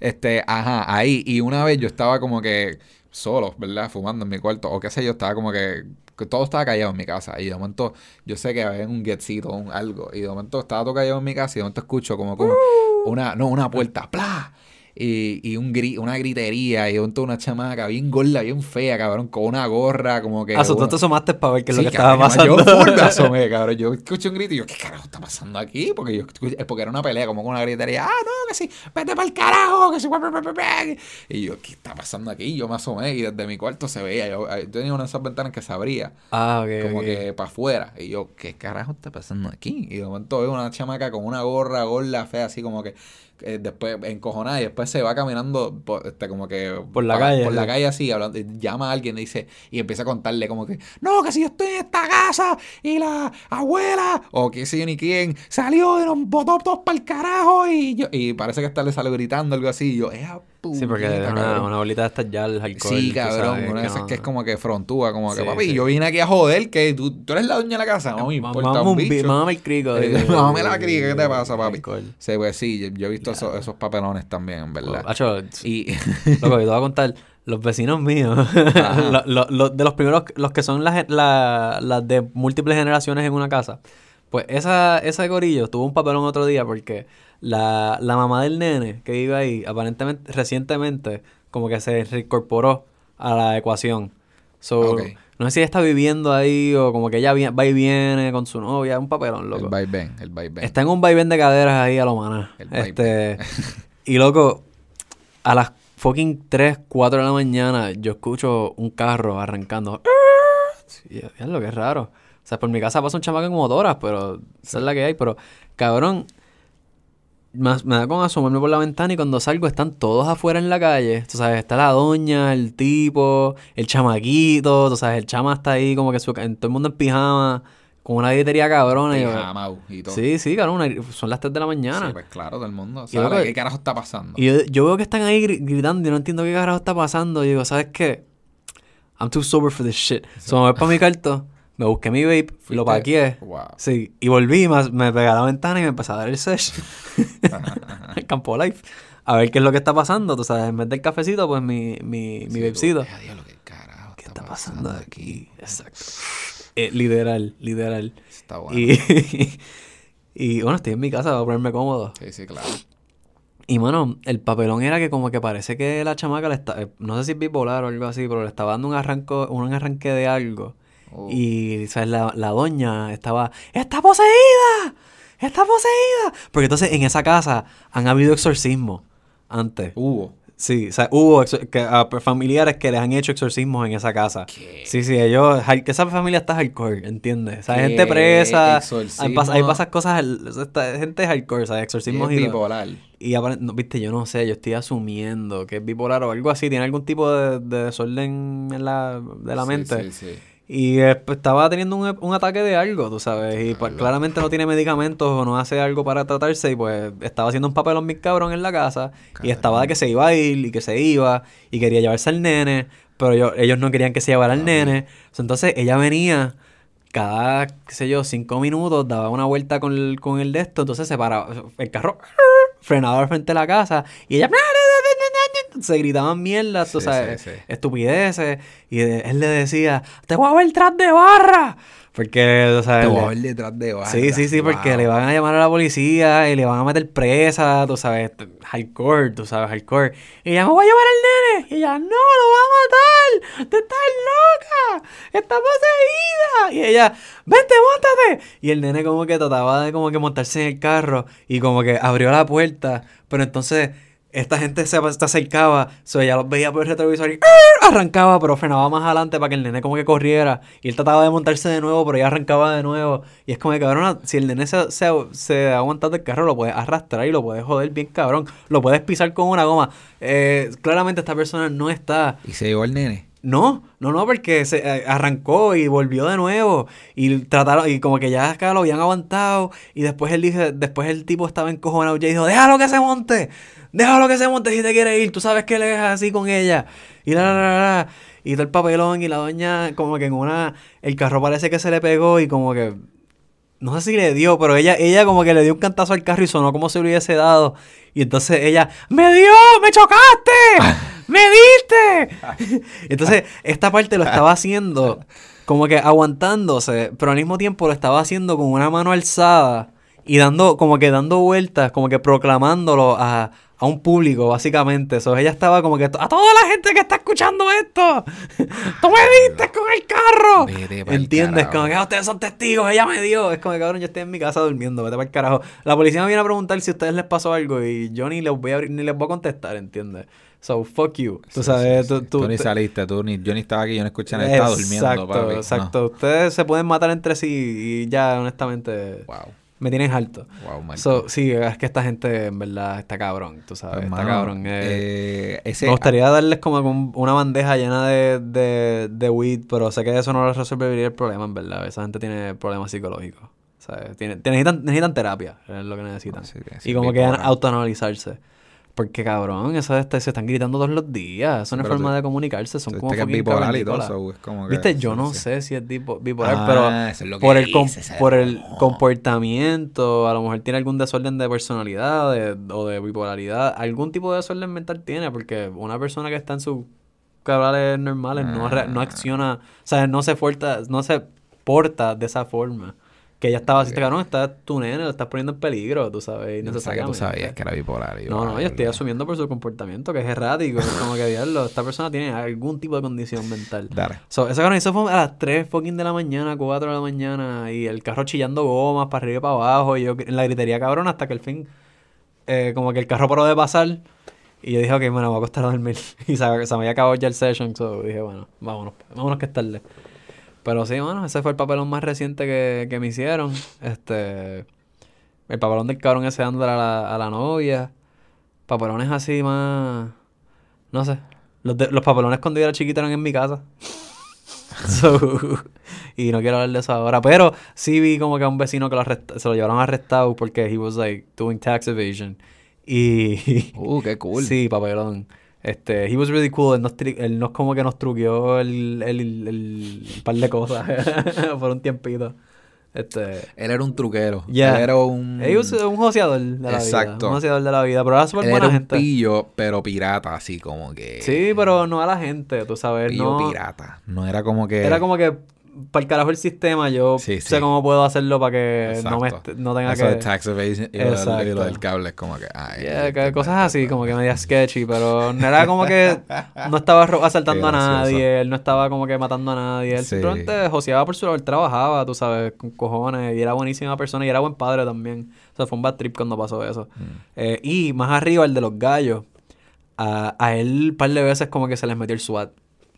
este, ajá, ahí, y una vez yo estaba como que solo, ¿verdad? Fumando en mi cuarto, o qué sé yo, estaba como que, que todo estaba callado en mi casa, y de momento yo sé que había un getcito, un algo, y de momento estaba todo callado en mi casa, y de momento escucho como, como una, no, una puerta, ¡plá! Y, y un gri- una gritería, y de momento una chamaca bien gorda, bien fea, cabrón, con una gorra, como que... Ah, so tú te asomaste para ver qué es Sí, lo que estaba pasando. Yo full me asomé, cabrón. Yo escuché un grito y yo, ¿qué carajo está pasando aquí? Porque yo porque era una pelea, como con una gritería. Ah, no, que sí, vete para el carajo, que sí. Y yo, ¿qué está pasando aquí? Y yo me asomé y desde mi cuarto se veía. Yo, yo tenía una de esas ventanas que se abría, Ah, ok, como que para afuera. Y yo, ¿qué carajo está pasando aquí? Y de momento veo una chamaca con una gorra, gorda, fea, así como que. Eh, después encojonada y después se va caminando por, este, como que Por la calle, por la calle así hablando llama a alguien y dice y empieza a contarle como que no que si yo estoy en esta casa y la abuela o qué sé yo ni quién salió y nos botó todos para el carajo y yo y parece que hasta le salió gritando algo así y yo "Ea, Sí, porque es una, una bolita de estas ya el alcohol. Sí, cabrón, sabes, una de esas no- que es como que frontúa, como que, papi, sí. yo vine aquí a joder, que tú, tú eres la dueña de la casa, no me Ma- importa Mámame un un bi- bicho. mámame el crico. Eh, mámame la crica, ¿qué te pasa, papi? alcohol. Sí, pues sí, yo, yo he visto esos, esos papelones también, en verdad. Hacho, Y Loco, yo te voy a contar, los vecinos míos, lo- lo- lo- de los primeros, los que son las la- de múltiples generaciones en una casa, pues esa, ese gorillo tuvo un papelón otro día porque la, la mamá del nene que vive ahí, aparentemente, recientemente, como que se reincorporó a la ecuación. So. No sé si ella está viviendo ahí o como que ella va y viene con su novia, un papelón, el loco. vaivén, el vaivén. Está en un vaivén de caderas ahí a lo maná. El Este, y loco, a las fucking 3, 4 de la mañana yo escucho un carro arrancando. Sí, es lo que es raro. O sea, por mi casa pasa un chamaco en motoras, pero esa es la que hay. Pero, cabrón, me, me da con asomarme por la ventana y cuando salgo están todos afuera en la calle. Tú sabes, está la doña, el tipo, el chamaquito. Tú sabes, el chama está ahí como que su, todo el mundo en pijama, con una gritería cabrona. y yo, Pijamao y todo. Sí, sí, cabrón, son las 3 de la mañana. Sí, pues claro, todo el mundo. Y loco, ¿Sabe qué carajo está pasando? Y yo, yo veo que están ahí gri- gritando y no entiendo qué carajo está pasando. Y digo, ¿sabes qué? I'm too sober for this shit. So me voy para mi cuarto, me busqué mi vape, lo Fuiste- paqué. Wow. Sí, y volví, me, me pegué a la ventana y me empecé a dar el sesh. el campo life. A ver qué es lo que está pasando. Tú sabes, en vez del cafecito, pues mi, mi, mi Sí, vapecito. tú, "Eh, diablo, ¿Qué carajo ¿Qué está pasando aquí? Exacto. Eh, literal, literal. Está bueno. Y, y bueno, estoy en mi casa, voy a ponerme cómodo. Sí, sí, claro. Y mano, el papelón era que como que parece que la chamaca le está, eh, no sé si es bipolar o algo así, pero le estaba dando un arranco, un arranque de algo. Oh. Y ¿sabes? La, la doña estaba, ¡Está poseída! ¡Está poseída! Porque entonces en esa casa han habido exorcismos antes. Hubo. Sí, o sea, hubo que, a familiares que les han hecho exorcismos en esa casa. ¿Qué? Sí, sí, ellos, esa familia está hardcore, ¿entiendes? O sea, gente presa, hay, pas- hay pasas cosas, gente hardcore, ¿sabes? Exorcismos Es y bipolar. y no, viste, yo no sé, yo estoy asumiendo que es bipolar o algo así, tiene algún tipo de, de desorden en la, de la Sí, mente. Sí, sí. Y eh, pues, estaba teniendo un, un ataque de algo, tú sabes, y pues, claramente no tiene medicamentos o no hace algo para tratarse y pues estaba haciendo un papelón bien cabrón en la casa y estaba de que se iba a ir y que se iba y quería llevarse al nene, pero yo- ellos no querían que se llevara al nene. Entonces ella venía cada, qué sé yo, cinco minutos, daba una vuelta con el, con el de esto, entonces se paraba, el carro frenaba al frente de la casa y ella se gritaban mierdas, tú Sí, sabes, sí, sí. estupideces, y él le decía, te voy a ver tras de barra, porque, o sea, Te voy a ver detrás de barra. Sí, sí, sí, porque le van a llamar a la policía y le van a meter presa, tú sabes, t- hardcore, tú sabes, hardcore. Y ella, me voy a llevar al nene. Y ella, no, lo va a matar. Tú estás loca. Está poseída. Y ella, vente, montate. Y el nene como que trataba de como que montarse en el carro y como que abrió la puerta. Pero entonces esta gente se, se acercaba, so ella los veía por el retrovisor y ¡ah! arrancaba, pero frenaba más adelante para que el nene como que corriera. Y él trataba de montarse de nuevo, pero ella arrancaba de nuevo. Y es como que, cabrón, si el nene se, se, se ha aguantado el carro, lo puedes arrastrar y lo puedes joder bien, cabrón. Lo puedes pisar con una goma. Eh, claramente esta persona no está... Y se llevó el nene. No, no, no, porque se eh, arrancó y volvió de nuevo y trataron y como que ya acá lo habían aguantado y después él dice, después el tipo estaba encojonado y dijo, déjalo que se monte, déjalo que se monte si te quiere ir, tú sabes que él es así con ella y la, la, la, la, y todo el papelón y la doña como que en una, el carro parece que se le pegó y como que no sé si le dio, pero ella, ella como que le dio un cantazo al carro y sonó como si le hubiese dado. Y entonces ella, ¡me dio! ¡Me chocaste! ¡Me diste! entonces, esta parte lo estaba haciendo como que aguantándose, pero al mismo tiempo lo estaba haciendo con una mano alzada y dando, como que dando vueltas, como que proclamándolo a, a un público, básicamente. So, ella estaba como que, a toda la gente que está escuchando esto, tú me diste con el carro. Vete ¿Entiendes? Como que "Ah, ustedes son testigos, ella me dio. Es como que cabrón, yo estoy en mi casa durmiendo, vete para el carajo. La policía me viene a preguntar si a ustedes les pasó algo y yo ni les voy a, abrir- ni les voy a contestar, ¿entiendes? So, fuck you. Tú Sí, sabes, sí, tú, sí. tú- Tú ni te- saliste, tú ni, yo ni estaba aquí, yo no escuché nada, estaba durmiendo, Exacto, papi. No. exacto. Ustedes se pueden matar entre sí y ya, honestamente, Wow, me tienen harto. wow. So, sí, es que esta gente en verdad está cabrón, tú sabes, está cabrón. eh. eh, ese, Me gustaría darles como un- una bandeja llena de, de, de weed, pero sé que eso no les resolvería el problema, en verdad. Esa gente tiene problemas psicológicos. ¿sabes? Tiene, necesitan, necesitan terapia, es lo que necesitan. Sí, y como que bipolar. autoanalizarse. Porque, cabrón, eso este, se están gritando todos los días. Eso no es forma tú- de comunicarse. Son como viste que es bipolar y todo eso, es como que- Viste, yo no sí. sé si es bipo- bipolar, Ah, pero eso es lo que por el, com- por el comportamiento, a lo mejor tiene algún desorden de personalidad de- o de bipolaridad. Algún tipo de desorden mental tiene, porque una persona que está en sus cabrales normales no, re- no Ah. acciona, o sea, no se, porta, no se porta de esa forma. Que ella estaba así, Ok. cabrón, está tu nene, lo estás poniendo en peligro, tú sabes, Yo pensaba que tú sabías que era bipolar. No, no, yo estoy asumiendo por su comportamiento, que es errático. Es como que, diablo, esta persona tiene algún tipo de condición mental. Dale. So, eso, cabrón, eso fue a las 3 fucking de la mañana, 4 de la mañana, y el carro chillando gomas para arriba y para abajo, y yo en la gritería cabrón hasta que al fin, eh, como que el carro paró de pasar, y yo dije, ok, bueno, voy a acostar a dormir. Y se, se me había acabado ya el session, so dije, bueno, vámonos, vámonos que es tarde. Pero sí, bueno, ese fue el papelón más reciente que, que me hicieron. Este, el papelón del cabrón ese dándole a la, a la novia. Papelones así más, no sé. Los, de- los papelones cuando yo era chiquito eran en mi casa. So, y no quiero hablar de eso ahora. Pero sí vi como que a un vecino que lo arresta- se lo llevaron arrestado porque he was like doing tax evasion. Y Uh, qué cool. sí, papelón. Este, he was really cool. Él nos, él nos como que nos truqueó el, el, el, el par de cosas por un tiempito. Este, Él era un truquero. Yeah. Él era un... he was un joseador de la vida. Exacto. Un joseador de la vida. Pero era súper Él buena era un gente. pillo, pero pirata, así como que... Sí, pero no a la gente, tú sabes. Pillo No, pirata. No era como que... Era como que para el carajo el sistema, yo Sí, sé sí. cómo puedo hacerlo para que no me no tenga Eso que de tax evasion y lo, del, y lo Exacto. del cable es como que... Ay, Yeah, este que cosas así, como que media sketchy, pero no era como que no estaba asaltando a nadie, él no estaba como que matando a nadie, él Sí. simplemente joseaba por su lado, él trabajaba, tú sabes, con cojones, y era buenísima persona y era buen padre también. O sea, fue un bad trip cuando pasó eso. Mm. Eh, y más arriba, el de los gallos, a, a él un par de veces como que se les metió el SWAT.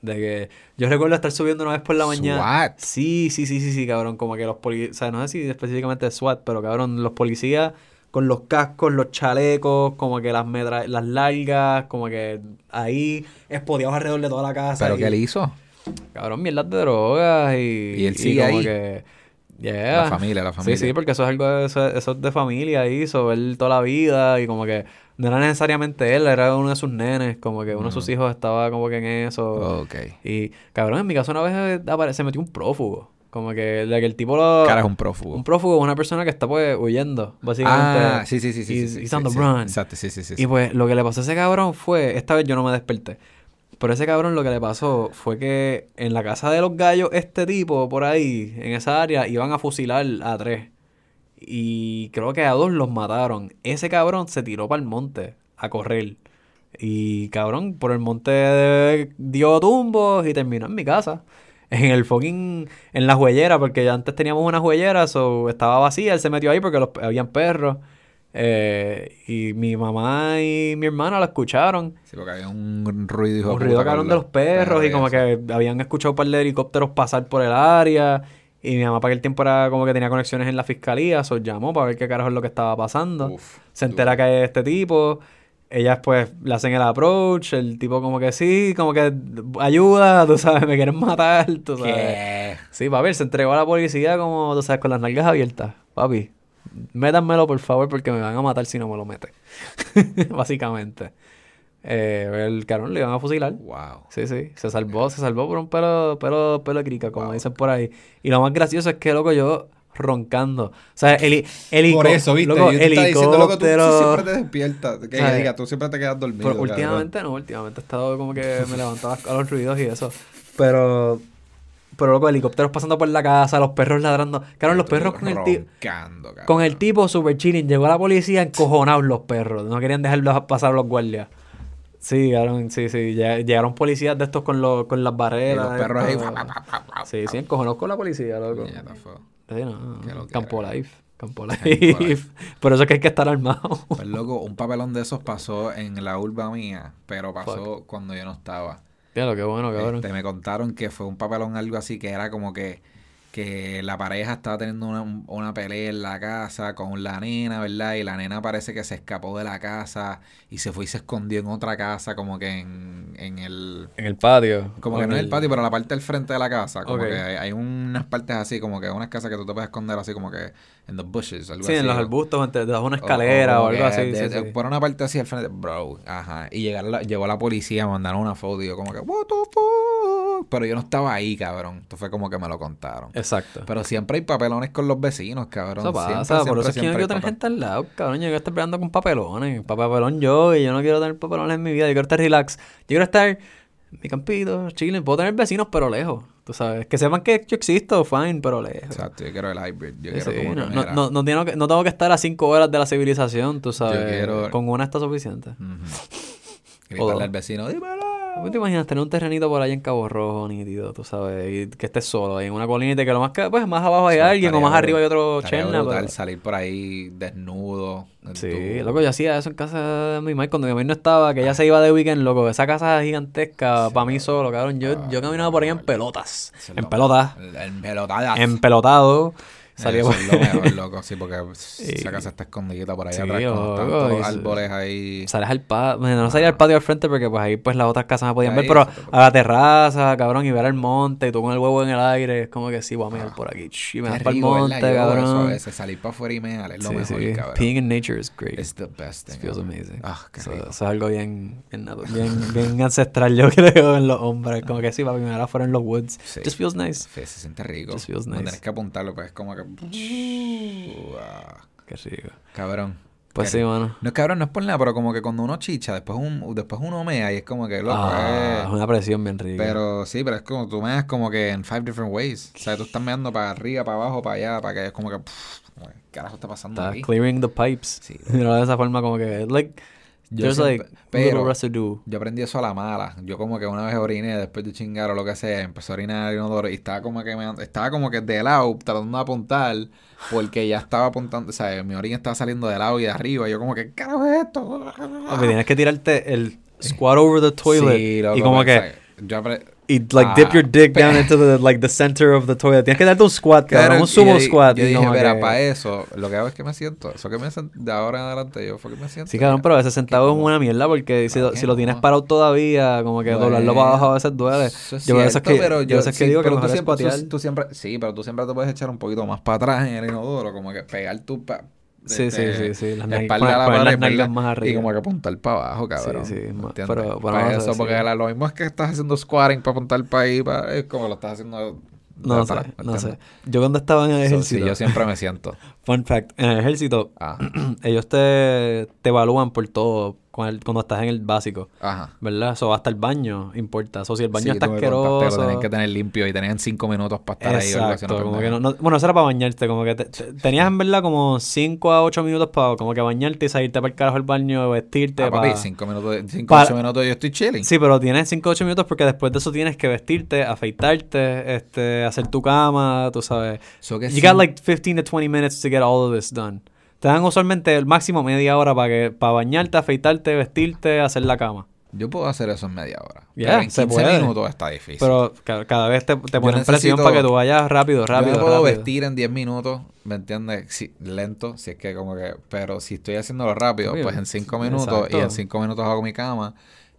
De que yo recuerdo estar subiendo una vez por la mañana. SWAT. Sí, sí, sí, sí, sí, cabrón. Como que los policías, o sea, no sé si específicamente SWAT, pero cabrón, los policías con los cascos, los chalecos, como que las medra las largas, como que ahí espodeados alrededor de toda la casa. ¿Pero y- qué él hizo? Cabrón, mierdas de drogas y... Y él sigue como ahí. que... Yeah. La familia, la familia. Sí, sí, porque eso es algo de, eso, eso es de familia ahí, hizo él toda la vida y como que no era necesariamente él, era uno de sus nenes, como que uno de sus hijos estaba como que en eso. Ok. Y cabrón, en mi caso una vez eh, se metió un prófugo, como que, de que el tipo lo... Cara es un prófugo. Un prófugo es una persona que está pues huyendo, básicamente. Ah, sí, sí, sí. He's- sí, sí, run. Exacto, sí, sí, sí. Y pues lo que le pasó a ese cabrón fue, esta vez yo no me desperté, pero ese cabrón lo que le pasó fue que en la casa de los gallos, este tipo por ahí, en esa área, iban a fusilar a tres. Y creo que a dos los mataron. Ese cabrón se tiró para el monte a correr. Y cabrón, por el monte de- dio tumbos y terminó en mi casa. En el fucking. En la juellera, porque ya antes teníamos una juellera, so estaba vacía. Él se metió ahí porque los, habían perros. Eh, y mi mamá y mi hermana lo escucharon. Sí, porque había un ruido Un ruido cabrón de los perros y como eso. que habían escuchado un par de helicópteros pasar por el área. Y mi mamá para aquel tiempo era como que tenía conexiones en la fiscalía, so llamó para ver qué carajo es lo que estaba pasando. Uf, Se entera que es este tipo. Ellas pues le hacen el approach, el tipo como que sí, como que ayuda, tú sabes, me quieren matar, tú sabes. ¿Qué? Sí, papi, se entregó a la policía como, tú sabes, con las nalgas abiertas. Papi, métanmelo por favor porque me van a matar si no me lo mete. Básicamente. Eh, el carón le iban a fusilar. Wow. Sí, sí, se salvó, se salvó por un pelo, pelo, pelo crica, como Wow. dicen por ahí. Y lo más gracioso es que, loco, yo roncando. O sea, heli helico- Por eso, viste. loco, yo te estaba diciendo, loco, tú, tú helicóptero. siempre te despiertas. Que ¿Sabes? diga, tú siempre te quedas dormido. Pero cabrón. últimamente no, últimamente he estado como que me levantaba a los ruidos y eso. Pero, pero loco, helicópteros pasando por la casa, los perros ladrando. Claro, los perros con el, ti- roncando, cabrón. con el tipo super chilling. Llegó la policía encojonados los perros. No querían dejarlos pasar a los guardias. Sí, cabrón, sí, sí. Lle- Llegaron policías de estos con, los con las Y barreras. los perros ahí. Sí, sí, encojonados con la policía, loco. Fue. Sí, no, loquera, Campo. Life. Campo Life. Life. Por eso es que hay que estar armado. Pues loco, un papelón de esos pasó en la urba mía, pero pasó cuando yo no estaba. Claro, qué bueno, cabrón. Este, me contaron que fue un papelón algo así que era como que que la pareja estaba teniendo una, una pelea en la casa con la nena, ¿verdad? Y la nena parece que se escapó de la casa y se fue y se escondió en otra casa, como que en, en el... En el patio. Como que no en el patio, pero la parte del frente de la casa. Como que hay, hay unas partes así, como que unas casas que tú te puedes esconder así como que en los bushes, algo Sí, así. en los arbustos, entre- una escalera o, algo así. de- sí, de- sí. Por una parte así al frente, bro, ajá. Y llegar la- llegó la policía, mandaron una foto y yo como que, what the fuck. Pero yo no estaba ahí, cabrón. Esto fue como que me lo contaron. Exacto. Pero siempre hay papelones con los vecinos, cabrón. Eso pasa, Siempre, por siempre, eso es que yo no quiero tener gente al lado, cabrón. Yo quiero estar peleando con papelones. Pa- Papelón yo, y yo no quiero tener papelones en mi vida. Yo quiero estar relax. Yo quiero estar en mi campito, chile. Puedo tener vecinos, pero lejos. Tú sabes. Que sepan que yo existo, fine, pero lejos. Exacto, yo quiero el hybrid. Yo Sí, quiero sí, no, no, no, no tengo que, no tengo que estar a cinco horas de la civilización, tú sabes. quiero- Con una está suficiente. ujú. O Gritarle al vecino, dímelo. ¿Cómo te imaginas tener un terrenito por ahí en Cabo Rojo, nítido, tú sabes? Y que estés solo ahí en una colina y que lo más que, pues, más abajo hay alguien o más arriba hay otro cherna. pero- salir por ahí desnudo. Sí, loco, yo hacía eso en casa de mi mamá cuando mi mamá no estaba, que ella se iba de weekend, loco. Esa casa gigantesca para mí solo, cabrón. Yo, yo caminaba por ahí en pelotas. En lo- pelotas. En pelotadas. En pelotado. Salía Eso por es lo mejor, loco, sí, porque esa casa está escondidita por ahí Sí, atrás con loco, tantos y- árboles ahí. Sales al patio, bueno, no salía al patio al frente porque pues ahí pues las otras casas me podían Ahí, ver, pero a la terraza, cabrón, y ver el monte, y tú con el huevo en el aire, es como que sí, voy a mirar por aquí, y me das para el monte, hago eso a cabrón. veces, salir para afuera y mear es lo Sí, mejor, sí. cabrón. Being in nature is great. It's the best It thing. feels ever. amazing. Ah, qué Eso, es algo bien, bien, bien, bien ancestral, yo creo, en los hombres. Como que sí, para primera afuera en los woods. Just feels nice. Se siente rico. Just feels No nice. tienes que apuntarlo, pues es como que. Uah, Qué rico. cabrón. Pues sí, mano. No es cabrón, no es por nada, pero como que cuando uno chicha, después, un, después uno mea y es como que loco. Ah, eh. es una presión bien rica. Pero sí, pero es como tú meas como que en five different ways. O sea, tú estás meando para arriba, para abajo, para allá, para que es como que. pff, ¿Qué carajo está pasando Está aquí? clearing the pipes. Sí. De esa forma como que, like, Yo there's siempre- like pero- residue. Yo aprendí eso a la mala. Yo como que una vez oriné después de chingar o lo que sea, empecé a orinar el inodoro y estaba como que me, estaba como que de lado tratando de apuntar porque ya estaba apuntando, o sea, mi orina estaba saliendo de lado y de arriba. Y yo como que, ¿qué carajo es esto? Tienes que tirarte el squat over the toilet. Sí, loco, y como pues, que, yo y like dip Ah, your dick down into the, like, the center of the toilet. Tienes que darte un squat, cabrón. Claro, un sumo yo squat. Yo y dije, mira, que- para eso, lo que hago es que me siento. Eso que me siento de ahora en adelante, yo fue que me siento. Sí, cabrón, pero a veces sentado es una mierda porque si, que si lo no. tienes parado todavía, como que Bueno, doblarlo para abajo a veces duele. Eso es yo cierto, que, pero yo a veces que sí, digo que pero tú siempre, tú, tú siempre, sí, pero tú siempre te puedes echar un poquito más para atrás en el inodoro, como que pegar tu pa, Sí, sí, sí, sí, las espalda a la las nalgas más arriba. Y como que apuntar para abajo, cabrón. sí, ¿entiendes? pero- pero Para sé, eso, porque sí. lo mismo es que estás haciendo squatting para apuntar para ahí, para, es como lo estás haciendo No sé, no sé. Yo cuando estaba en el ejército, sí, yo siempre me siento. fun fact, en el ejército, Ah, ellos te, te evalúan por todo cuando estás en el básico, ajá. ¿verdad? Eso hasta el baño importa. Eso si el baño Sí, está contaste, Lo asqueroso. tenían que tener limpio y tenían cinco minutos para estar ahí. Exacto, como que pendeja. no, no- bueno, eso era para bañarte, como que te- te- tenías en verdad como 5 a 8 minutos para como que bañarte y salirte para el carajo al baño, vestirte, Ah, papi, pa- cinco minutos, cinco, para- ocho minutos yo estoy chilling. Sí, pero tienes 5 o 8 minutos porque después de eso tienes que vestirte, afeitarte, este, hacer tu cama, tú sabes. So You got like 15 to 20 minutes to get all of this done. Te dan usualmente el máximo media hora para que para bañarte, afeitarte, vestirte, hacer la cama. Yo puedo hacer eso en media hora. Ya, en se 15 puede. minutos está difícil. Pero ca- cada vez te, te ponen presión para que tú vayas rápido, rápido, yo me puedo rápido. vestir en 10 minutos, ¿me entiendes? Lento, si es que como que... Pero si estoy haciéndolo rápido, pues en 5 minutos Exacto. y en 5 minutos hago mi cama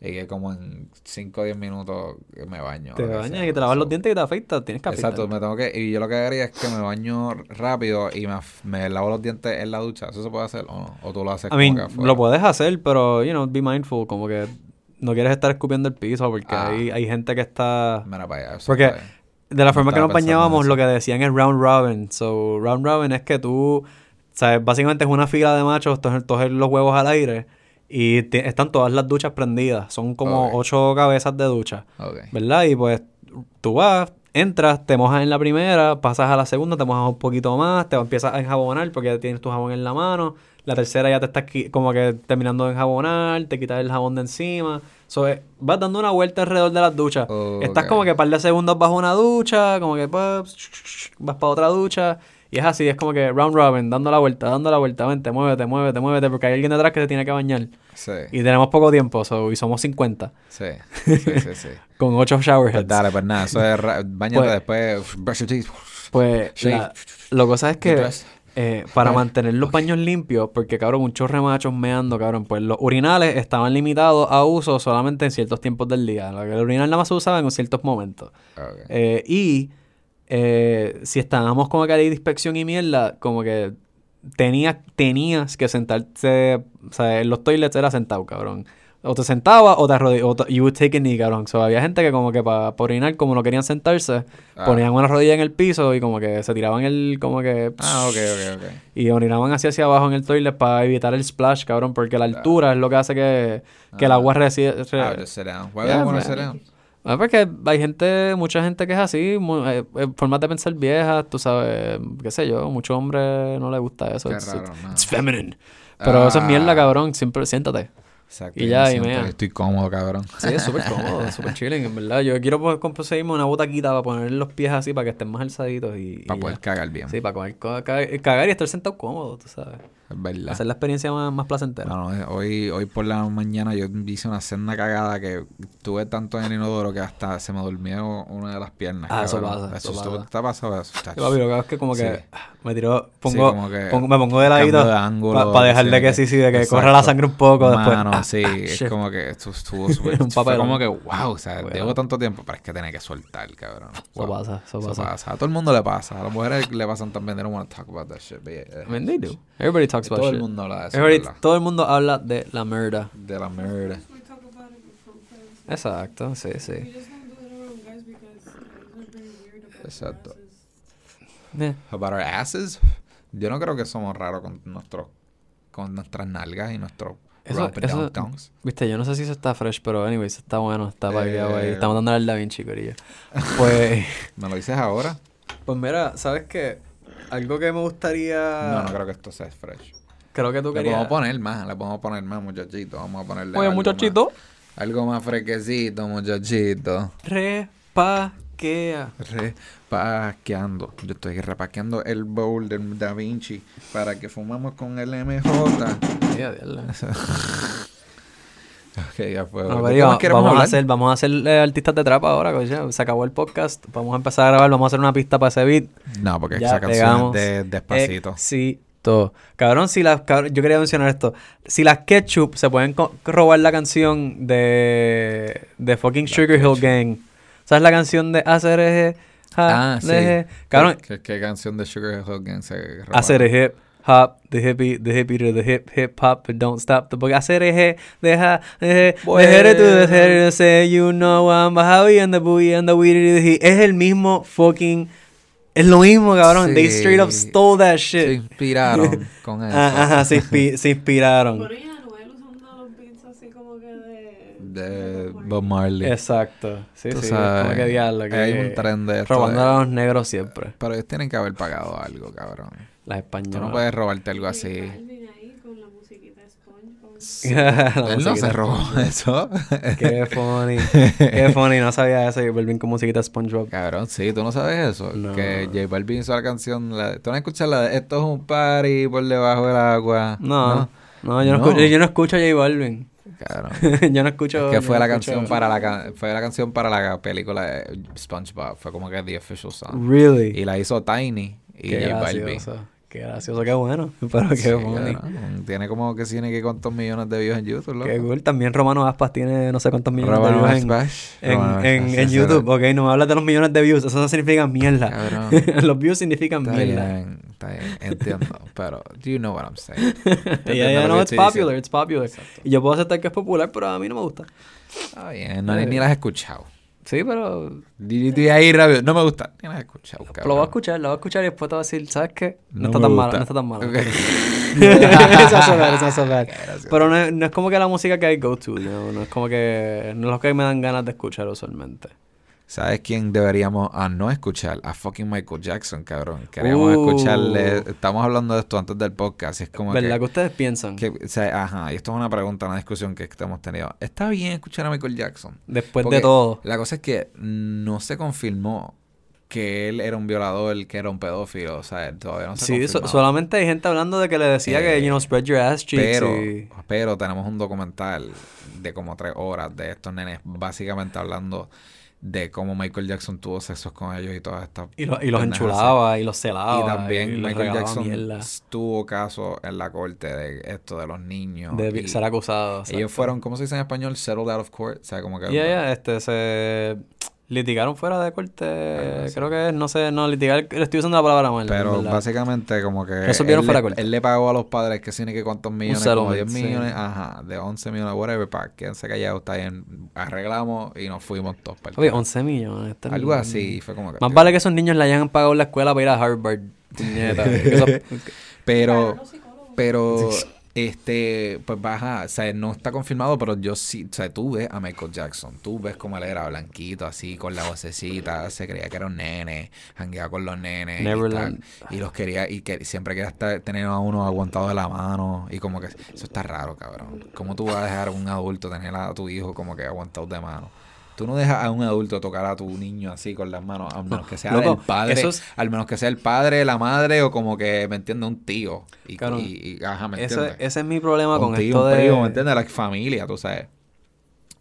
y que como en 5 o 10 minutos me baño. Te que bañas y te lavas los dientes y te afeitas, tienes que afeitar. Exacto, me tengo que... Y yo lo que haría es que me baño rápido y me, me lavo los dientes en la ducha. ¿Eso se puede hacer o no? ¿O tú lo haces I como mean, que afuera? lo puedes hacer, pero, you know, be mindful, como que no quieres estar escupiendo el piso porque Ah. hay, hay gente que está... Mira para allá. Porque de la No forma que estaba nos bañábamos, lo que decían es round robin. So, round robin es que tú, sabes, básicamente es una fila de machos, todos los huevos al aire y te- están todas las duchas prendidas. Son como ocho cabezas de ducha, Ok. ¿verdad? Y pues tú vas, entras, te mojas en la primera, pasas a la segunda, te mojas un poquito más, te empiezas a enjabonar porque ya tienes tu jabón en la mano. La tercera ya te estás como que terminando de enjabonar, te quitas el jabón de encima. So, eh, vas dando una vuelta alrededor de las duchas. Estás como que par de segundos bajo una ducha, como que pues, vas para otra ducha. Y es así, es como que round robin, dando la vuelta, dando la vuelta, vente, muévete, muévete, muévete, porque hay alguien detrás que se tiene que bañar. Sí. Y tenemos poco tiempo, so, y somos 50. Sí, sí, sí, sí. Con ocho shower Pues dale, pues nada, eso es. Bañate Pues- después, brush your teeth. Pues, Sí. la, lo cosa es que eh, para Pues, mantener los baños limpios, porque cabrón, un chorre de machos meando, cabrón, pues los urinales estaban limitados a uso solamente en ciertos tiempos del día. El urinal nada más se usaba en ciertos momentos. Ok. Eh, y eh, si estábamos como que de inspección y mierda, como que tenías, tenías que sentarte, o sea, en los toilets era sentado, cabrón. O te sentabas o te arrodillabas, o te- you would take a knee, cabrón. So, había gente que como que para orinar, como no querían sentarse, Ah. ponían una rodilla en el piso y como que se tiraban el, como que... Ah, ok, ok, ok. Y orinaban hacia hacia abajo en el toilet para evitar el splash, cabrón, porque la altura es lo que hace que, que el Ah. agua reside... re- Ah, just sit down. Why Yeah, would I wanna man. sit down? Ah, porque hay gente, mucha gente que es así, eh, eh, formas de pensar viejas, tú sabes, qué sé yo, muchos hombres no les gusta eso. Qué It's, raro, man. it's feminine. Pero eso es mierda, Ah. cabrón, siempre siéntate. Exacto. Y ya, y mea. Estoy cómodo, cabrón. Sí, es súper cómodo, súper chilling, en verdad. Yo quiero conseguirme una botaquita para poner los pies así para que estén más alzaditos y, y Para poder ya. cagar bien. Sí, para cagar, cagar y estar sentado cómodo, tú sabes. Verdad. Hacer la experiencia más, más placentera. No, no, eh, hoy, hoy por la mañana yo hice una senda cagada que tuve tanto en el inodoro que hasta se me durmió una de las piernas. Ah, eso pasa, eso estuvo- pasa. ¿Te ha pasado eso? Sí, papi, lo que es que como que Sí. ah, me tiro, pongo, como que pongo- me pongo de ladito para dejar de sí, que sí, sí, de que exacto. corra la sangre un poco después. Mano, Ah, sí, ah, es shit. como que esto estuvo súper... Un fue como que, wow, o sea, Bueno. llevo tanto tiempo, pero es que tiene que soltar, cabrón. Eso Wow. pasa, eso Eso pasa. pasa. A todo el mundo le pasa. A las mujeres le pasan también. They don't want to talk about that shit. but yeah. I mean, they do. Everybody talks about Todo shit. el mundo habla de eso. Everybody- todo el mundo habla de la mierda. De la mierda. Exacto, sí, sí. Exacto. Eh, About our asses. Yo no creo que somos raros con nuestros con nuestras nalgas y nuestros Eso- eso-. Viste, yo no sé si eso está fresh, pero anyways, está bueno, está para Eh. ahí. Estamos dando al Da Vinci, corillo. Pues, ¿Me lo dices ahora? pues mira, ¿sabes qué? Algo que me gustaría... No, no creo que esto sea fresh. Creo que tú Le querías... podemos poner más, le podemos poner más, muchachito. Vamos a ponerle. Oye, algo muchachito. más- algo más fresquecito, muchachito. Repaquea. Repaqueando. Yo estoy repaqueando el bowl del Da Vinci para que fumamos con el MJ. Ya, diablo. Ok, ya fue. No, ¿De pero qué digo, más queremos vamos, a hacer, vamos a hacer eh, artistas de trap ahora, coño. Se acabó el podcast. Vamos a empezar a grabar. Vamos a hacer una pista para ese beat. No, porque Ya esa canción es de Despacito. Éxito. Cabrón, si las... cabrón, yo quería mencionar esto. Si las Ketchup se pueden robar la canción de... De fucking Sugar Hill Gang. ¿Sabes la canción de ACRG? Ah, sí. Cabrón, ¿Qué, qué canción de Sugar Hill Gang se robaron? hacer hop, the hippie, the hippie to the hip hip hop, but don't stop the book. Hacer el deja, deje, deje to the head, say you know I'm Bajavi and the boogie and the weedy the Es el mismo fucking, es lo mismo, cabrón. They Sí. straight up stole that Se shit. inspiraron con eso. Ah, Ajá, se, inspi- se inspiraron. Pero y Anuel usando los beats así como que de... De Bob Marley. Exacto. Sí, Tú sí. sabes, como que diablo. Que hay un tren de esto Robando de- a los negros siempre. Pero ellos tienen que haber pagado algo, cabrón. Las Tú españolas. no puedes robarte algo así. Balvin ahí con la musiquita SpongeBob. Él no se robó eso. Qué funny. Qué funny. No sabía eso. Y Balvin con musiquita SpongeBob. Cabrón, sí, tú no sabes eso. No. Que J Balvin hizo la canción. La, ¿Tú no escuchas la de Esto es un party por debajo del agua? No. No, yo, no. No. Escucho, yo no escucho a J Balvin. Cabrón. yo no escucho. Es que fue no la escucho- canción para la fue la canción para la película de SpongeBob. Fue como que the official song. Really. Y la hizo Tiny y Qué J Balvin. gracioso. Qué gracioso, qué bueno. Pero qué Sí. Tiene como que tiene que cuántos millones de views en YouTube, loco. Qué cool. También Romano Aspas tiene no sé cuántos millones Romano de views en, Splash. en, en, Splash, en YouTube. Ok, no me hablas de los millones de views. Eso no significa mierda. Los views significan Está mierda. bien, está bien, entiendo. pero, do you know what I'm saying? Ya, ya, lo no, it's popular, diciendo. it's popular. Y yo puedo aceptar que es popular, pero a mí no me gusta. Está bien, no, ni, ni las he escuchado. Sí, pero di ahí rápido, no me gusta. He escuchado, Pero cabrón. lo voy a escuchar, lo voy a escuchar y después te voy a decir, ¿sabes qué? No, No está tan gusta. malo, no está tan malo. Ok. Eso hace ver, eso. Qué gracioso. Pero no es, no es como que la música que hay go to, know, no es como que no es lo que me dan ganas de escuchar usualmente. ¿Sabes quién deberíamos a no escuchar? A fucking Michael Jackson, cabrón. Queríamos Uh. escucharle. Estamos hablando de esto antes del podcast. Y es como ¿Verdad que, que, ustedes piensan? que- o sea, ajá, y esto es una pregunta, una discusión que hemos tenido. ¿Está bien escuchar a Michael Jackson? Después Porque de todo. La cosa es que no se confirmó que él era un violador, que era un pedófilo, o sea, todavía no se ha Sí, so- solamente hay gente hablando de que le decía que, Eh, you know, spread your ass cheeks Pero, y- pero tenemos un documental de como tres horas de estos nenes básicamente hablando de cómo Michael Jackson tuvo sexos con ellos y todas estas y, lo- y los enchulaba y los celaba. Y también Michael Jackson mierda tuvo caso en la corte de esto de los niños. de y ser acusado. ellos fueron, ¿cómo se dice en español? Settled out of court. O sea, como que... Ya, ya, este, se litigaron fuera de corte, creo que es, no sé, no, litigar, le estoy usando la palabra mal, Pero ¿verdad? básicamente como que Resolvieron él, fuera le, corte. él le pagó a los padres que tiene que cuántos millones, como settlement, 10 sí. millones, ajá, de 11 millones, whatever, para quédense callados, está bien, arreglamos y nos fuimos todos para el Oye, carajo. 11 millones. este Algo así, fue como que... Más vale que esos niños le hayan pagado la escuela para ir a Harvard, puñeta. Pero, pero, este, pues baja, o sea, no está confirmado, pero yo sí, o sea, tú ves a Michael Jackson, tú ves como él era blanquito, así, con la vocecita, se creía que era un nene, jangueaba con los nenes. y Neverland. tal, Y, los quería, y que siempre quería estar, tener a uno aguantado de la mano, y como que, eso está raro, cabrón. ¿Cómo tú vas a dejar a un adulto tener a tu hijo como que aguantado de mano? Tú no dejas a un adulto tocar a tu niño así con las manos, a menos que sea Loco, el padre, al menos que sea el padre, la madre o como que, ¿me entiendes? Un tío. Y, y- ajá, ¿me ese, ese es mi problema un con tío, esto un de... primo, ¿me entiendes? La familia, tú sabes.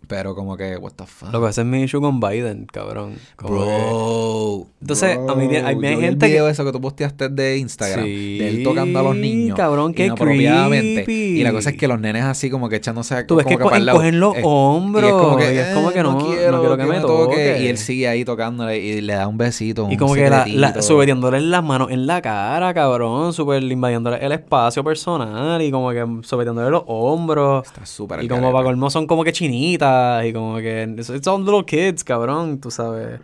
Pero como que, what the fuck. Loco, ese es mi issue con Biden, cabrón. Como que- Bro. Entonces, a mí hay- Bro, hay gente el que- video eso que tú posteaste de Instagram. Sí, de él tocando a los niños. cabrón, qué creepy. Y la cosa es que los nenes así como que echándose a- Tú ves como que lado. encogen los Eh, hombros, Y es como que, es como que eh, no- no quiero que me toque. Y él sigue ahí tocándole y le da un besito. Y como que la, la, las manos en la cara, cabrón, súper invadiéndole el espacio personal y como que sometiéndole los hombros. Está súper Y como para colmo son como que chinitas y como que all little kids, cabrón, tú sabes.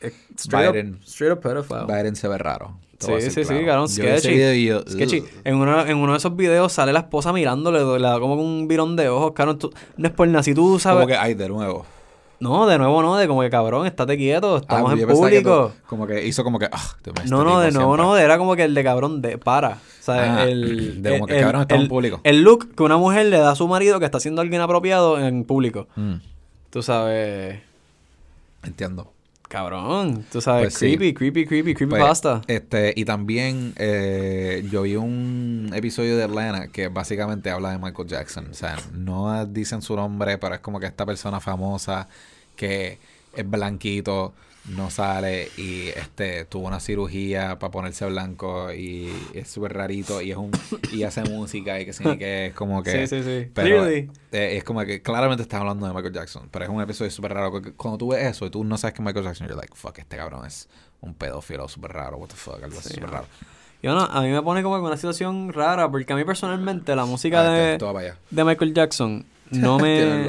Eh, Straight Biden. up, straight up pedophile. Biden se ve raro. Sí, sí, sí, cabrón, sketchy. yo. En uno, en uno de esos videos sale la esposa mirándole, le da como un virón de ojos, cabrón. tú- no es por nada, si tú sabes... Como que, ay, de nuevo. No, de nuevo no, de como que cabrón, estate quieto, estamos Ah, yo en pensaba que público. tú- como que hizo como que, ah, mío, este No, no, tipo de nuevo siempre. no, era como que el de cabrón de para. O sea, Ah, el, de como que el- cabrón, estamos el- en público. El look que una mujer le da a su marido que está haciendo algo inapropiado en público. Mm, Tú sabes, entiendo. Cabrón, tú sabes, Pues sí. creepy, creepy, creepy, creepy Pues, pasta. Este, y también eh, yo vi un episodio de Atlanta que básicamente habla de Michael Jackson. O sea, no dicen su nombre, pero es como que esta persona famosa que es blanquito, no sale y este tuvo una cirugía para ponerse blanco y es súper rarito y es un y hace música y que sí que es como que Sí, sí, sí. pero eh, es como que claramente estás hablando de Michael Jackson, pero es un episodio súper raro. Cuando tú ves eso y tú no sabes que es Michael Jackson, you're like, fuck, este cabrón es un pedófilo súper raro, what the fuck, algo así Sí, súper no. raro. Y bueno, a mí me pone como que una situación rara, porque a mí personalmente la música Ah, de, este, allá. de Michael Jackson no me.